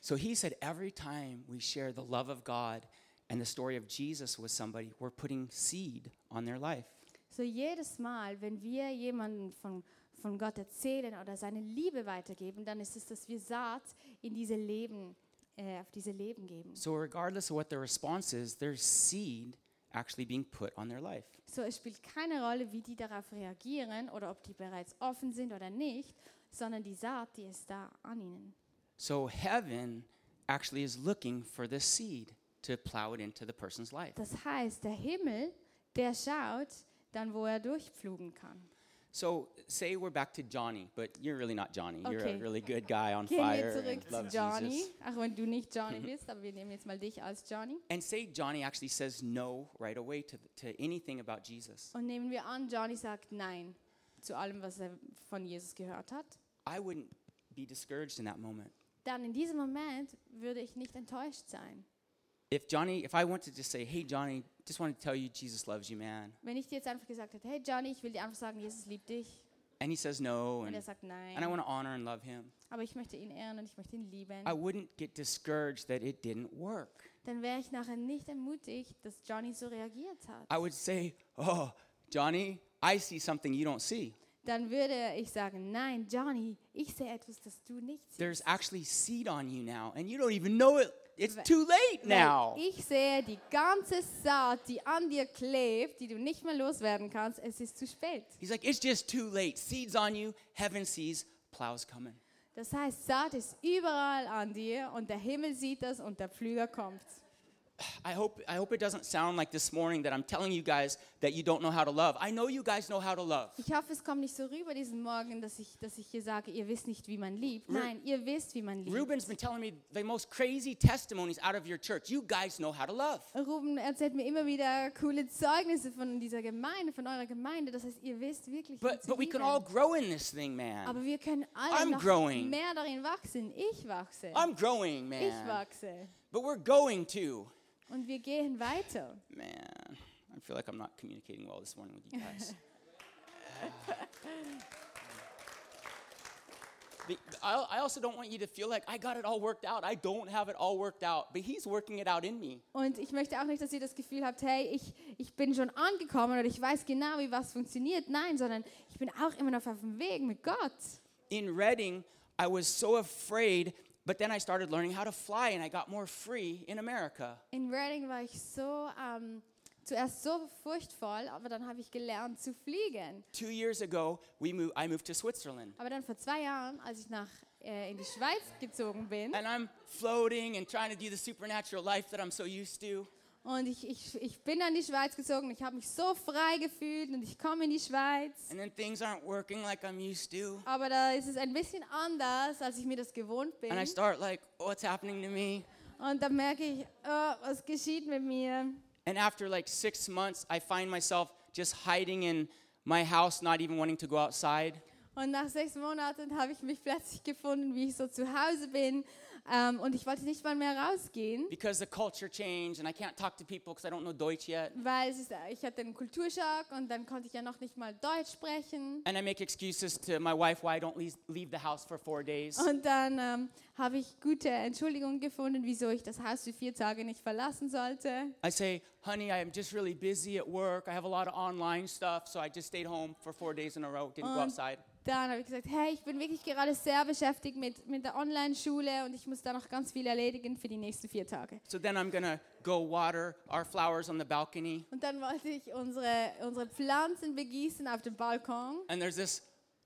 So he said every time we share the love of God and the story of Jesus with somebody, we're putting seed on their life. So jedes Mal, wenn wir jemanden von, von Gott erzählen oder seine Liebe weitergeben, dann ist es, dass wir Saat in diese Leben, äh, auf diese Leben geben. So regardless of what their response is, there's seed actually being put on their life. So es spielt keine Rolle, wie die darauf reagieren oder ob die bereits offen sind oder nicht, sondern die Saat, die ist da an ihnen. So heaven actually is looking for the seed to plow it into the person's life. Das heißt, der Himmel, der schaut dann, wo er durchpflugen kann. So say we're back to Johnny, but you're really not Johnny. You're Okay. a really good guy on Gehen fire wir zurück zu Johnny, Jesus. auch wenn du nicht Johnny bist, aber wir nehmen jetzt mal dich als Johnny. And say Johnny actually says no right away to, to anything about Jesus. Und nehmen wir an, Johnny sagt Nein zu allem, was er von Jesus gehört hat. I wouldn't be discouraged in that moment. Dann in diesem Moment würde ich nicht enttäuscht sein. If Johnny, if I want to just say, hey Johnny, just want to tell you Jesus loves you, man. Wenn ich dir jetzt einfach gesagt hätte, hey Johnny, ich will dir einfach sagen, Jesus liebt dich. And he says no, Und and, er sagt and I want to honor and love him. Aber ich möchte ihn ehren und ich möchte ihn lieben. I wouldn't get discouraged that it didn't work. Dann wäre ich nachher nicht ermutigt, dass Johnny so reagiert hat. I would say, oh, Johnny, I see something you don't see. Dann würde ich sagen, nein, Johnny, ich sehe etwas, das du nicht siehst. There's actually seed on you now, and you don't even know it. It's too late Weil now. Ich sehe die ganze Saat, die an dir klebt, die du nicht mehr loswerden kannst. Es ist zu spät. He's like, it's just too late. Seed's on you. Heaven sees. Plow's coming. Das heißt, Saat ist überall an dir und der Himmel sieht das und der Pflüger kommt. I hope, I hope it doesn't sound like this morning that I'm telling you guys that you don't know how to love. I know you guys know how to love. Ich hoffe, es kommt nicht so rüber diesen Morgen, dass ich, dass ich hier sage, ihr wisst nicht, wie man liebt. Nein, ihr wisst, wie man liebt. Ruben's been telling me the most crazy testimonies out of your church. You guys know how to love. Ruben erzählt mir immer wieder coole Zeugnisse von dieser Gemeinde, von eurer Gemeinde. Das heißt, ihr wisst wirklich, wie But, but we can all grow in this thing, man. Aber wir können alle I'm noch growing. mehr darin wachsen. Ich wachse. I'm growing, man. Ich wachse. But we're going to. Und wir gehen weiter. Man, I feel like I'm not communicating well this morning with you guys. I also don't want you to feel like I got it all worked out. I don't have it all worked out, but He's working it out in me. Und ich möchte auch nicht, dass ihr das Gefühl habt, hey, ich, ich bin schon angekommen oder ich weiß genau, wie was funktioniert. Nein, sondern ich bin auch immer noch auf dem Weg mit Gott. In Reading, I was so afraid, but then I started learning how to fly and I got more free in America. In Reading war ich so, ähm, zuerst so furchtvoll, aber dann habe ich gelernt zu fliegen. Two years ago, we moved, I moved to Switzerland. Aber dann vor zwei Jahren, als ich nach, äh, in die Schweiz gezogen bin And I'm floating and trying to do the supernatural life that I'm so used to. Und ich, ich, ich bin an die Schweiz gezogen, ich habe mich so frei gefühlt und ich komme in die Schweiz. And then things aren't working like I'm used to. Aber da ist es ein bisschen anders, als ich mir das gewohnt bin. And I start like, what's happening to me? Und dann merke ich, oh, was geschieht mit mir? And after like six months, I find myself just hiding in my house, not even wanting to go outside. Und nach sechs Monaten habe ich mich plötzlich gefunden, wie ich so zu Hause bin. Ähm, und ich wollte nicht mal mehr rausgehen, because the culture changed and I can't talk to people because I don't know Deutsch yet. weil ist, ich hatte einen Kulturschock und dann konnte ich ja noch nicht mal Deutsch sprechen. And I make excuses to my wife why I don't leave, the house for four days. Und dann ähm, habe ich gute Entschuldigungen gefunden, wieso ich das Haus für vier Tage nicht verlassen sollte. I say, honey, I'm just really busy at work. I have a lot of online stuff, so I just stayed home for four days in a row, didn't go Und outside. dann habe ich gesagt, hey, ich bin wirklich gerade sehr beschäftigt mit, mit der Online-Schule und ich muss da noch ganz viel erledigen für die nächsten vier Tage. So then I'm gonna go water our flowers on the balcony. Und dann wollte ich unsere, unsere Pflanzen begießen auf dem Balkon. And there's this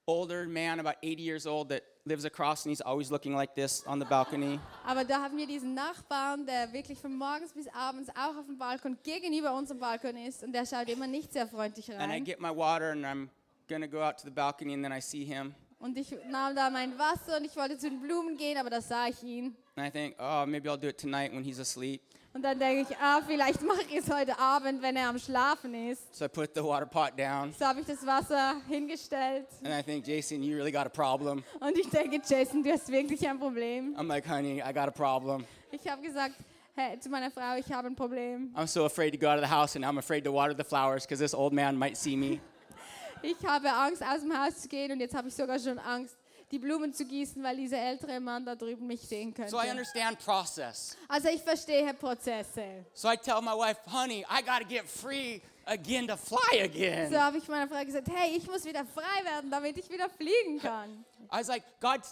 older man, about 80 years old, that lives across, and he's always looking like this on the balcony. Aber da haben wir diesen Nachbarn, der wirklich von morgens bis abends auch auf dem Balkon gegenüber unserem Balkon ist und der schaut immer nicht sehr freundlich And I rein. get my water, and I'm gonna go out to the balcony, and then I see him, Und ich nahm da mein Wasser und ich wollte zu den Blumen gehen, aber da sah ich ihn. and I think, oh, maybe I'll do it tonight when he's asleep. Und dann denke ich, ah, vielleicht mache ich es heute Abend, wenn er am Schlafen ist. So I put the water pot down, So habe ich das Wasser hingestellt and I think, Jason, you really got a problem. und ich denke, Jason, du hast wirklich ein Problem. I'm like, honey, I got a problem. Ich habe gesagt, hey, zu meiner Frau, ich habe ein Problem. I'm so afraid to go out of the house, and I'm afraid to water the flowers because this old man might see me. Ich habe Angst, aus dem Haus zu gehen und jetzt habe ich sogar schon Angst, die Blumen zu gießen, weil dieser ältere Mann da drüben mich sehen könnte. So I understand process. Also ich verstehe Prozesse. So I tell my wife, honey, I got to get free again to fly again. So habe ich meiner Frau gesagt, hey, ich muss wieder frei werden, damit ich wieder fliegen kann. I was like, God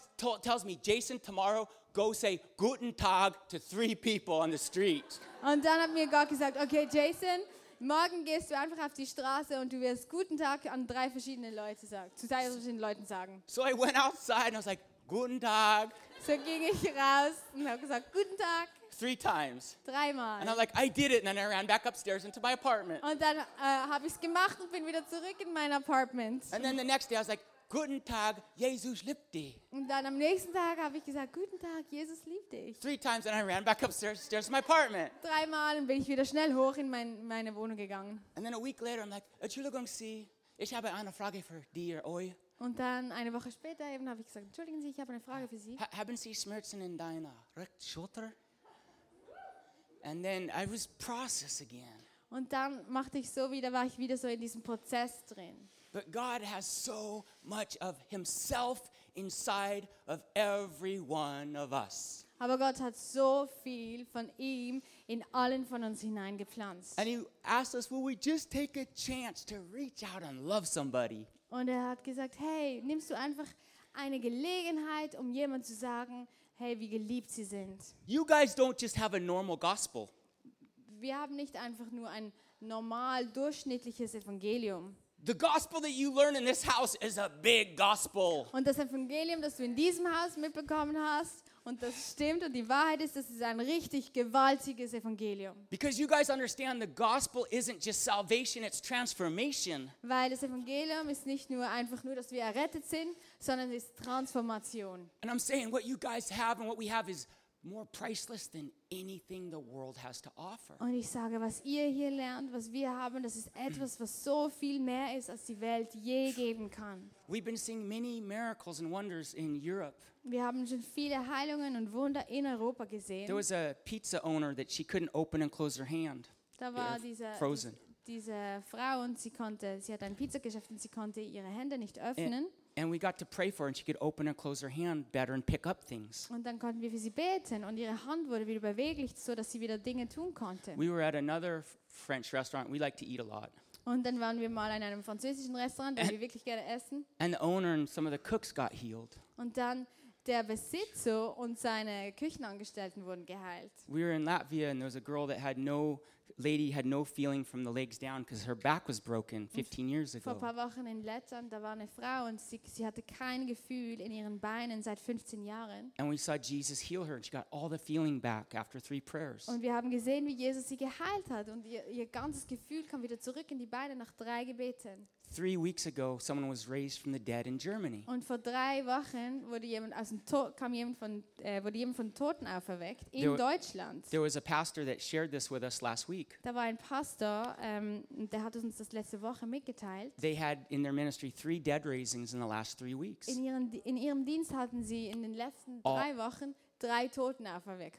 tells me, Jason, tomorrow go say Guten Tag to three people on the street. Und dann hat mir Gott gesagt, okay, Jason, morgen gehst du einfach auf die Straße und du wirst guten Tag an drei verschiedene Leute sagen, zu drei verschiedenen Leuten sagen. So I went outside and I was like, Guten Tag, So ging ich raus und habe gesagt, guten Tag, three times. And dreimal. I'm like, I did it. And then I ran back upstairs into my apartment. Und dann äh, habe ich es gemacht und bin wieder zurück in mein Apartment. And then the next day I was like, Guten Tag, Jesus liebt dich. Und dann am nächsten Tag habe ich gesagt, guten Tag, Jesus liebt dich. Three times and I ran back upstairs upstairs to my apartment. Dreimal und bin ich wieder schnell hoch in mein, meine Wohnung gegangen. And then a week later I'm like, Entschuldigung Sie, ich habe eine Frage für oder euch. Und dann eine Woche später eben habe ich gesagt, entschuldigen Sie, ich habe eine Frage für Sie. Ha- haben Sie Schmerzen in deiner rechten Schulter? And then I was process again. Und dann machte ich so wieder, war ich wieder so in diesem Prozess drin. But God has so much of Himself inside of every one of us. Aber Gott hat so viel von ihm in allen von uns hineingepflanzt. And He asked us, will we just take a chance to reach out and love somebody? Und er hat gesagt, hey, nimmst du einfach eine Gelegenheit, um jemand zu sagen, hey, wie geliebt sie sind. You guys don't just have a normal gospel. Wir haben nicht einfach nur ein normal durchschnittliches Evangelium. The gospel that you learn in this house is a big gospel. Und das Evangelium, das du in diesem Haus mitbekommen hast, und das stimmt und die Wahrheit ist, das ist ein richtig gewaltiges Evangelium. Because you guys understand the gospel isn't just salvation, it's transformation. Weil das Evangelium ist nicht nur einfach nur, dass wir errettet sind, sondern es ist Transformation. And I'm saying what you guys have and what we have is more priceless than anything the world has to offer. Und ich sage, was ihr hier lernt, was wir haben, das ist etwas, was so viel mehr ist, als die Welt je geben kann. We've been seeing many miracles and wonders in Europe. Wir haben schon viele Heilungen und Wunder in Europa There gesehen. was a pizza owner that she couldn't open and close her hand. Da war They're diese, frozen. diese Frau und sie konnte, sie hat ein Pizzageschäft und sie konnte ihre Hände nicht öffnen. And we got to pray for her and she could open and close her hand better and pick up things. Und dann konnten wir für sie beten und ihre Hand wurde wieder beweglich, so dass sie wieder Dinge tun konnte. We were at another French restaurant. We like to eat a lot. Und dann waren wir mal in einem französischen Restaurant, da wir wirklich gerne essen. And the owner and some of the cooks got healed. Und dann der Besitzer und seine Küchenangestellten wurden geheilt. We were in Latvia and there was a girl that had no lady had no feeling from the legs down because her back was broken 15 years Vor ein ago. paar Wochen in Lettland, da war eine Frau und sie, sie hatte kein Gefühl in ihren Beinen seit 15 Jahren. And we saw Jesus heal her and she got all the feeling back after three prayers. Und wir haben gesehen, wie Jesus sie geheilt hat und ihr, ihr ganzes Gefühl kam wieder zurück in die Beine nach drei Gebeten. Three weeks ago, someone was raised from the dead in Germany. Und vor drei Wochen wurde jemand aus dem Tod, kam jemand von, äh, wurde jemand von Toten auferweckt in There- Deutschland. There was a pastor that shared this with us last week. Da war ein Pastor, ähm, der hat uns das letzte Woche mitgeteilt. They had in their ministry three dead raisings in the last three weeks, In, ihren, in ihrem Dienst hatten sie in den letzten All- drei Wochen drei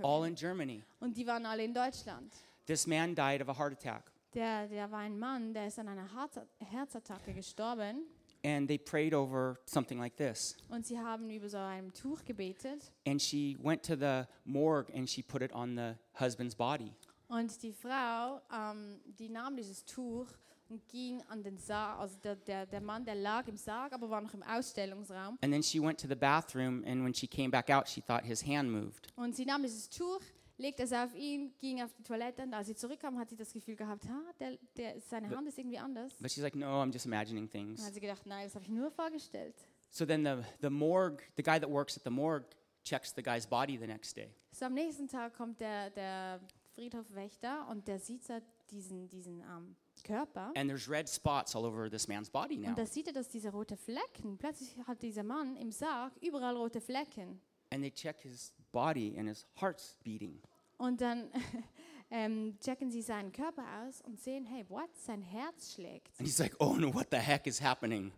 all in Germany. Und die waren alle in Deutschland. This man died of a heart attack, Der, der war ein Mann, der ist an einer Herz- Herzattacke gestorben. and they prayed over something like this. Und sie haben über so einem Tuch gebetet. And she went to the morgue and she put it on the husband's body. Und die Frau, ähm, die nahm dieses Tuch und ging an den Sarg. Also der, der, der Mann, der lag im Sarg, aber war noch im Ausstellungsraum. And then she went to the bathroom, and when she came back out, she thought his hand moved. Und sie nahm dieses Tuch, legte es auf ihn, ging auf die Toilette. Und als sie zurückkam, hat sie das Gefühl gehabt, ha, der, der, seine Hand ist irgendwie anders. But she's like, no, I'm just imagining Dann things. hat sie gedacht, nein, das habe ich nur vorgestellt. So then the, the morgue, the guy that works at the morgue, checks the guy's body the next day. So am nächsten Tag kommt der, der Friedhofwächter und der sieht so diesen, diesen ähm, Körper. And there's red spots all over this man's body now. Und da sieht er, dass diese rote Flecken, plötzlich hat dieser Mann im Sarg überall rote Flecken. And they check his body, and his heart's beating. Und dann ähm, checken sie seinen Körper aus und sehen, hey, what? Sein Herz schlägt. And he's like, oh no, what the heck is happening?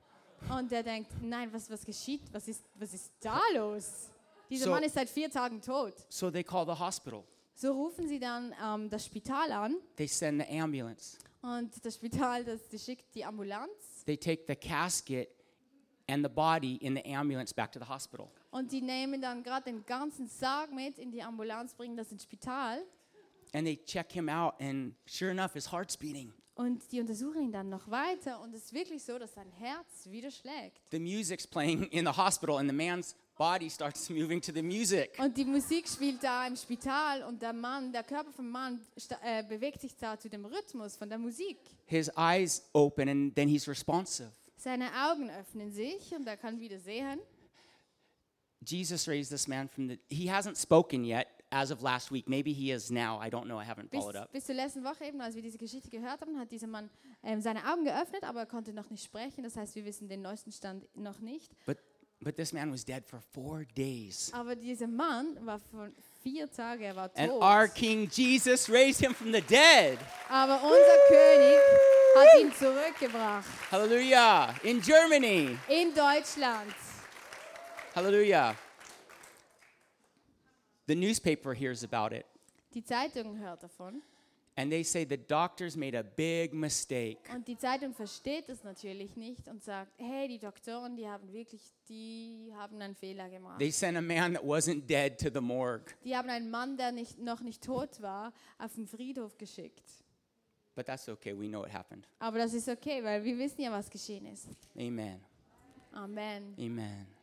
Und er denkt, nein, was, was geschieht? Was ist, was ist da los? Dieser So- Mann ist seit vier Tagen tot. So they call the hospital. So rufen sie dann ähm, das Spital an They send the ambulance. und das Spital, das die schickt die Ambulanz They take the casket and the body in the ambulance back to the hospital. Und die nehmen dann gerade den ganzen Sarg mit in die Ambulanz, bringen das ins Spital And they check him out, and sure enough, his heart's beating. und die untersuchen ihn dann noch weiter und es ist wirklich so, dass sein Herz wieder schlägt. The music's playing in the hospital, and the man's body starts moving to the music. Und die Musik spielt da im Spital und der Mann, der Körper vom Mann äh, bewegt sich da zu dem Rhythmus von der Musik. His eyes open, and then he's responsive. Seine Augen öffnen sich und er kann wieder sehen. Jesus raised this man from the. He hasn't spoken yet as of last week. Maybe he is now. I don't know. I haven't Bis, followed up. bis zur letzten Woche eben, als wir diese Geschichte gehört haben, hat dieser Mann ähm, seine Augen geöffnet, aber er konnte noch nicht sprechen. Das heißt, wir wissen den neuesten Stand noch nicht. But but this man was dead for four days. Aber dieser Mann war von vier Tagen, er war And tot. our King Jesus raised him from the dead. Aber unser König hat ihn zurückgebracht. Hallelujah. In Germany. In Deutschland. Hallelujah. The newspaper hears about it, Die Zeitung hört davon. and they say the doctors made a big mistake. Und die Zeitung versteht es natürlich nicht und sagt, hey, die Doktoren, die haben wirklich, die haben einen Fehler gemacht. They sent a man that wasn't dead to the morgue. Die haben einen Mann, der nicht, noch nicht tot war, auf den Friedhof geschickt. But that's okay. We know it happened. Aber das ist okay, weil wir wissen ja, was geschehen ist. Amen. Amen. Amen.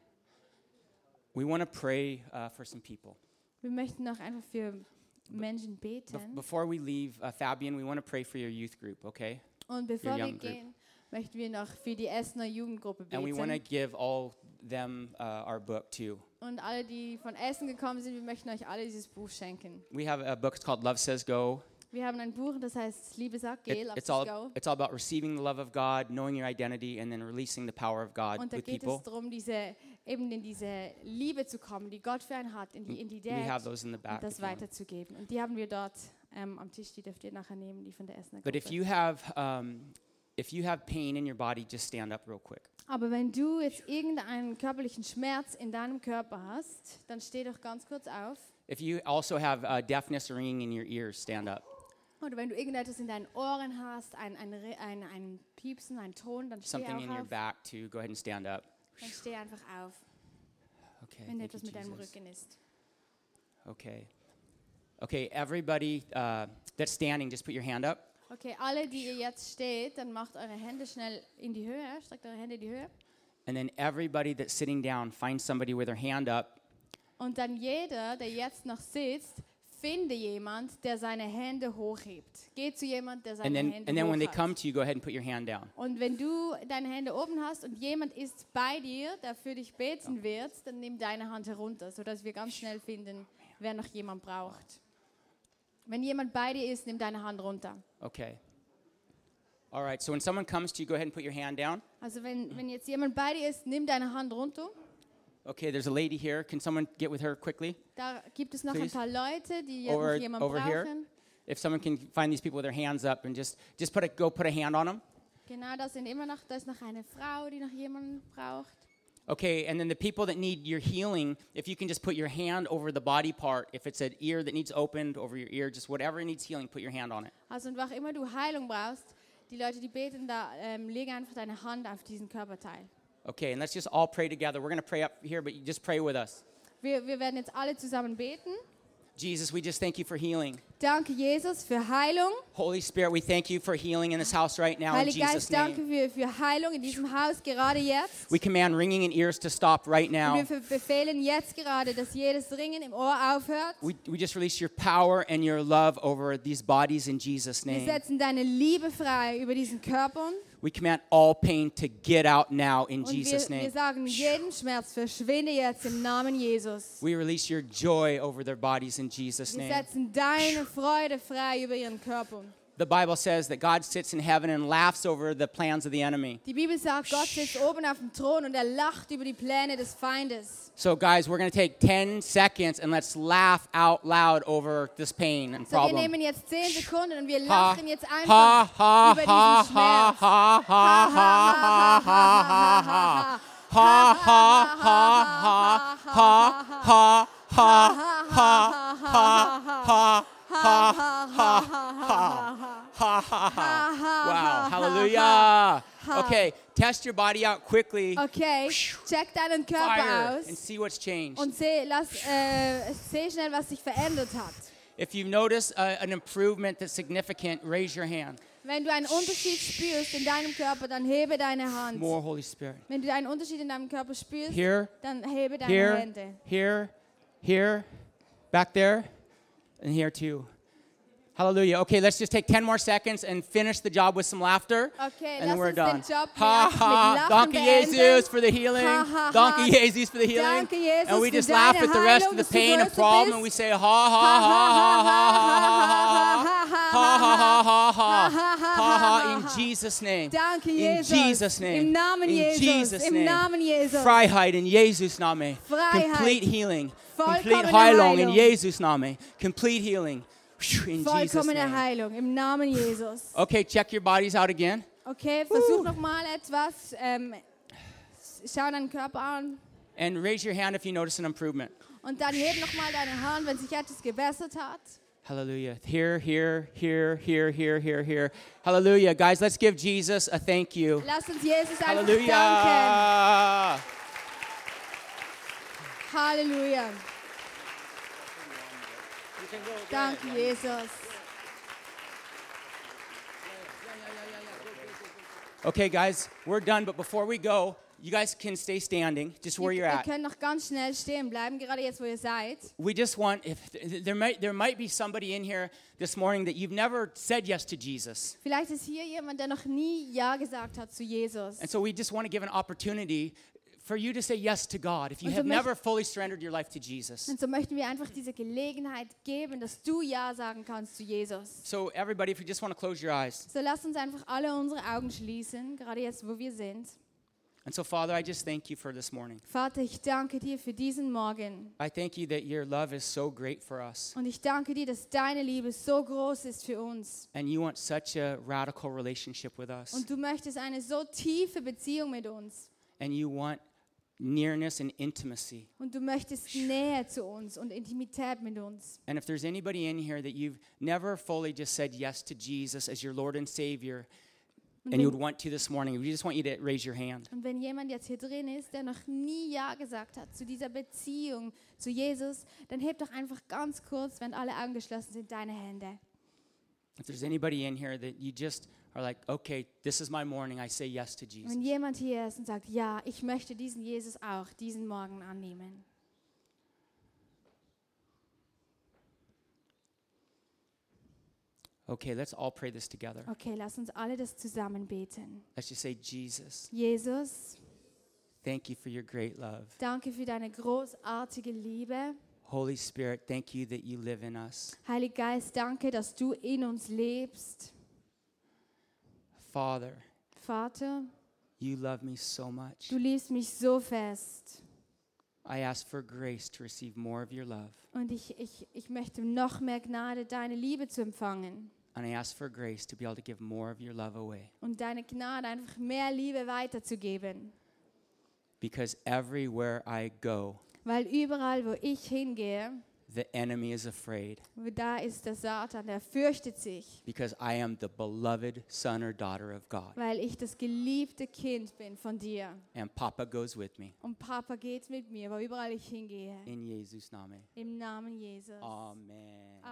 We want to pray uh, for some people. Wir möchten noch einfach für Menschen Be- beten. before we leave, uh, Fabian, we want to pray for your youth group, okay? Und bevor wir group. gehen, möchten wir noch für die Essener Jugendgruppe And we want to beten. give all them uh, our book too. Und alle, die von Essen gekommen sind, wir möchten euch alle dieses Buch schenken. We have a book called Love Says Go. Wir haben ein Buch, das heißt Liebe sagt, geh, lass it's, all, go. it's all about receiving the love of God, knowing your identity, and then releasing the power of God Und da with geht people. es darum, diese, eben in diese Liebe zu kommen, die Gott für einen hat, in die Identität und das weiterzugeben. Und die haben wir dort ähm, am Tisch, die dürft ihr nachher nehmen, die von der Essener But if Gruppe. you have um, if you have pain in your body, just stand up real quick. Aber wenn du jetzt irgendeinen körperlichen Schmerz in deinem Körper hast, dann steh doch ganz kurz auf. If you also have uh, deafness or ringing in your ears, stand up. Oder wenn du irgendetwas in deinen Ohren hast, ein, ein, ein, ein Piepsen, ein Ton, dann steh Something in your auf. back too. Go ahead and stand up. Dann steh einfach auf, Okay. wenn etwas mit deinem. Rücken ist. Okay. Okay. Everybody uh, that's standing, just put your hand up. Okay, alle, die ihr jetzt steht, dann macht eure Hände schnell in die Höhe, streckt eure Hände in die Höhe. And then everybody that's sitting down, find somebody with their hand up Und dann jeder, der jetzt noch sitzt, finde jemand, der seine Hände hochhebt. Geh zu jemand, der seine And then, Hände and then when they hoch come hat. to you, go ahead and put your hand down. Und wenn du deine Hände oben hast und jemand ist bei dir, der für dich beten wird, dann nimm deine Hand herunter, sodass wir ganz schnell finden, wer noch jemand braucht. Wenn jemand bei dir ist, nimm deine Hand runter. Okay. All right, so when someone comes to you, go ahead and put your hand down. Also wenn, wenn jetzt jemand bei dir ist, nimm deine Hand runter. Okay, there's a lady here. Can someone get with her quickly? Da gibt es noch Please. ein paar Leute, die jetzt Over- noch jemanden over here. If someone can find these people with their hands up and just just put a go put a hand on them. Genau, da sind immer noch, da ist noch eine Frau, die noch jemanden braucht. Okay, and then the people that need your healing, if you can just put your hand over the body part, if it's an ear that needs opened over your ear, just whatever needs healing, put your hand on it. Also und wo auch immer du Heilung brauchst, die Leute, die beten, da ähm, lege einfach deine Hand auf diesen Körperteil. Okay, and let's just all pray together. We're going to pray up here, but you just pray with us. Wir, wir werden jetzt alle zusammen beten. Jesus, we just thank you for healing. Danke, Jesus, für Heilung. Holy Spirit, we thank you for healing in this house right now in Heiliger Jesus' Geist, danke name. für, für Heilung in diesem Haus gerade jetzt. We command ringing in ears to stop right now. wir be- befehlen jetzt gerade, dass jedes Ringen im Ohr aufhört. We, we just release your power and your love over these bodies in Jesus' Wir name. setzen deine Liebe frei über diesen Körpern. We command all pain to get out now in Und wir, Jesus' wir name. sagen, jeden Schmerz verschwinde jetzt im Namen Jesus. We release your joy over their bodies in Jesus' name. Wir setzen deine Freude frei über ihren Körpern. The Bible says that God sits in heaven and laughs over the plans of the enemy. Die Bibel sagt, Gott sitzt oben auf dem Thron und er lacht über die Pläne des Feindes. So, guys, we're going to take 10 seconds and let's laugh out loud over this pain and So, wir problem. nehmen jetzt 10 Sekunden und wir Ha, lachen jetzt ha, einfach ha, über diesen ha, Schmerz. ha, ha, ha, ha, ha, ha, ha, ha. Ha, ha, ha, ha, ha, ha, ha, ha, ha, ha, ha, ha, ha, ha. ha. Wow, hallelujah. Okay, test your body out quickly. Okay, check deinen Körper Fire and see what's changed. und seh, lass, äh, seh schnell, was sich verändert hat. If you notice uh, an improvement that's significant, raise your hand. Wenn du einen Unterschied spürst in deinem Körper, dann hebe deine Hand. More Holy Spirit. Wenn du einen Unterschied in deinem Körper spürst, Here, dann hebe deine here, Hände. here, here, back there, and here too. Hallelujah. Okay, let's just take 10 more seconds and finish the job with some laughter. Okay, and then we're done. Ha ha. Danke. Jesus for the healing. Ha. Danke Jesus for the healing. Jesus, and we just laugh at the rest of the pain and problem and we say ha ha ha ha ha ha ha ha ha ha ha ha ha ha in Jesus name. Danke, In Jesus. Jesus name. Im Namen In Jesus. Jesus Im name. Namen Jesus. Freiheit in Jesus Name. Complete healing. Complete Heilung in. Jesus Name. Complete healing. In Vollkommene. Heilung. Im Namen Jesus. Okay, check your bodies out again. Okay, versuch nochmal etwas. Ähm, schau deinen Körper an. And raise your hand if you notice an improvement. Und dann heb nochmal deine Hand, wenn sich etwas gebessert hat. Hallelujah. Here, here, here, here, here, here, here. Hallelujah. Guys, let's give Jesus a thank you. Lass uns Jesus danken. Hallelujah. Halleluja. Danke, Jesus. Okay, guys, we're done. But before we go, you guys can stay standing just where you're ihr at. könnt noch ganz schnell stehen bleiben, gerade jetzt, wo ihr seid. We just want, if there might, there might be somebody in here this morning that you've never said yes to Jesus. Vielleicht ist hier jemand, der noch nie Ja gesagt hat zu Jesus. And so we just want to give an opportunity for you to say yes to God if you so have never fully surrendered your life to Jesus. Und so möchten wir einfach diese Gelegenheit geben, dass du Ja sagen kannst zu Jesus. So, everybody, if you just want to close your eyes. So lasst uns einfach alle unsere Augen schließen, gerade jetzt, wo wir sind. And so, Father, I just thank you for this morning. Vater, ich danke dir für diesen Morgen. I thank you that your love is so great for us. Und ich danke dir, dass deine Liebe so groß ist für uns. And you want such a radical relationship with us. Und du möchtest eine so tiefe Beziehung mit uns. And you want nearness and intimacy. Und du möchtest Nähe zu uns und Intimität mit uns. And if there's anybody in here that you've never fully just said yes to Jesus as your Lord and Savior, Und and you would want to this morning, we just want you to raise your hand. und wenn jemand jetzt hier drin ist, der noch nie Ja gesagt hat zu dieser Beziehung zu Jesus, dann heb doch einfach ganz kurz, wenn alle Augen geschlossen sind, deine Hände. If there's anybody in here that you just are like, okay, this is my morning, I say yes to Jesus. Wenn jemand hier ist und sagt, ja, ich möchte diesen Jesus auch diesen Morgen annehmen. Okay, let's all pray this together. Okay, lass uns alle das zusammen beten. Let's just say, Jesus, Jesus, thank you for your great love. danke für deine großartige Liebe. Holy Spirit, thank you that you live in us. Heiliger Geist, danke, dass du in uns lebst. Father, Vater, you love me so much. du liebst mich so fest. I ask for grace to receive more of your love. Und ich, ich, ich möchte noch mehr Gnade, deine Liebe zu empfangen. And I ask for grace to be able to give more of your love away. Und deine Gnade, einfach mehr Liebe weiterzugeben. Because everywhere I go, Weil überall, wo ich hingehe, the enemy is afraid. da ist der Satan, der fürchtet sich. Because I am the beloved son or daughter of God. Weil ich das geliebte Kind bin von dir. And Papa goes with me. Und Papa geht mit mir, wo überall ich hingehe. In Jesus' name. Im Namen Jesus. Amen.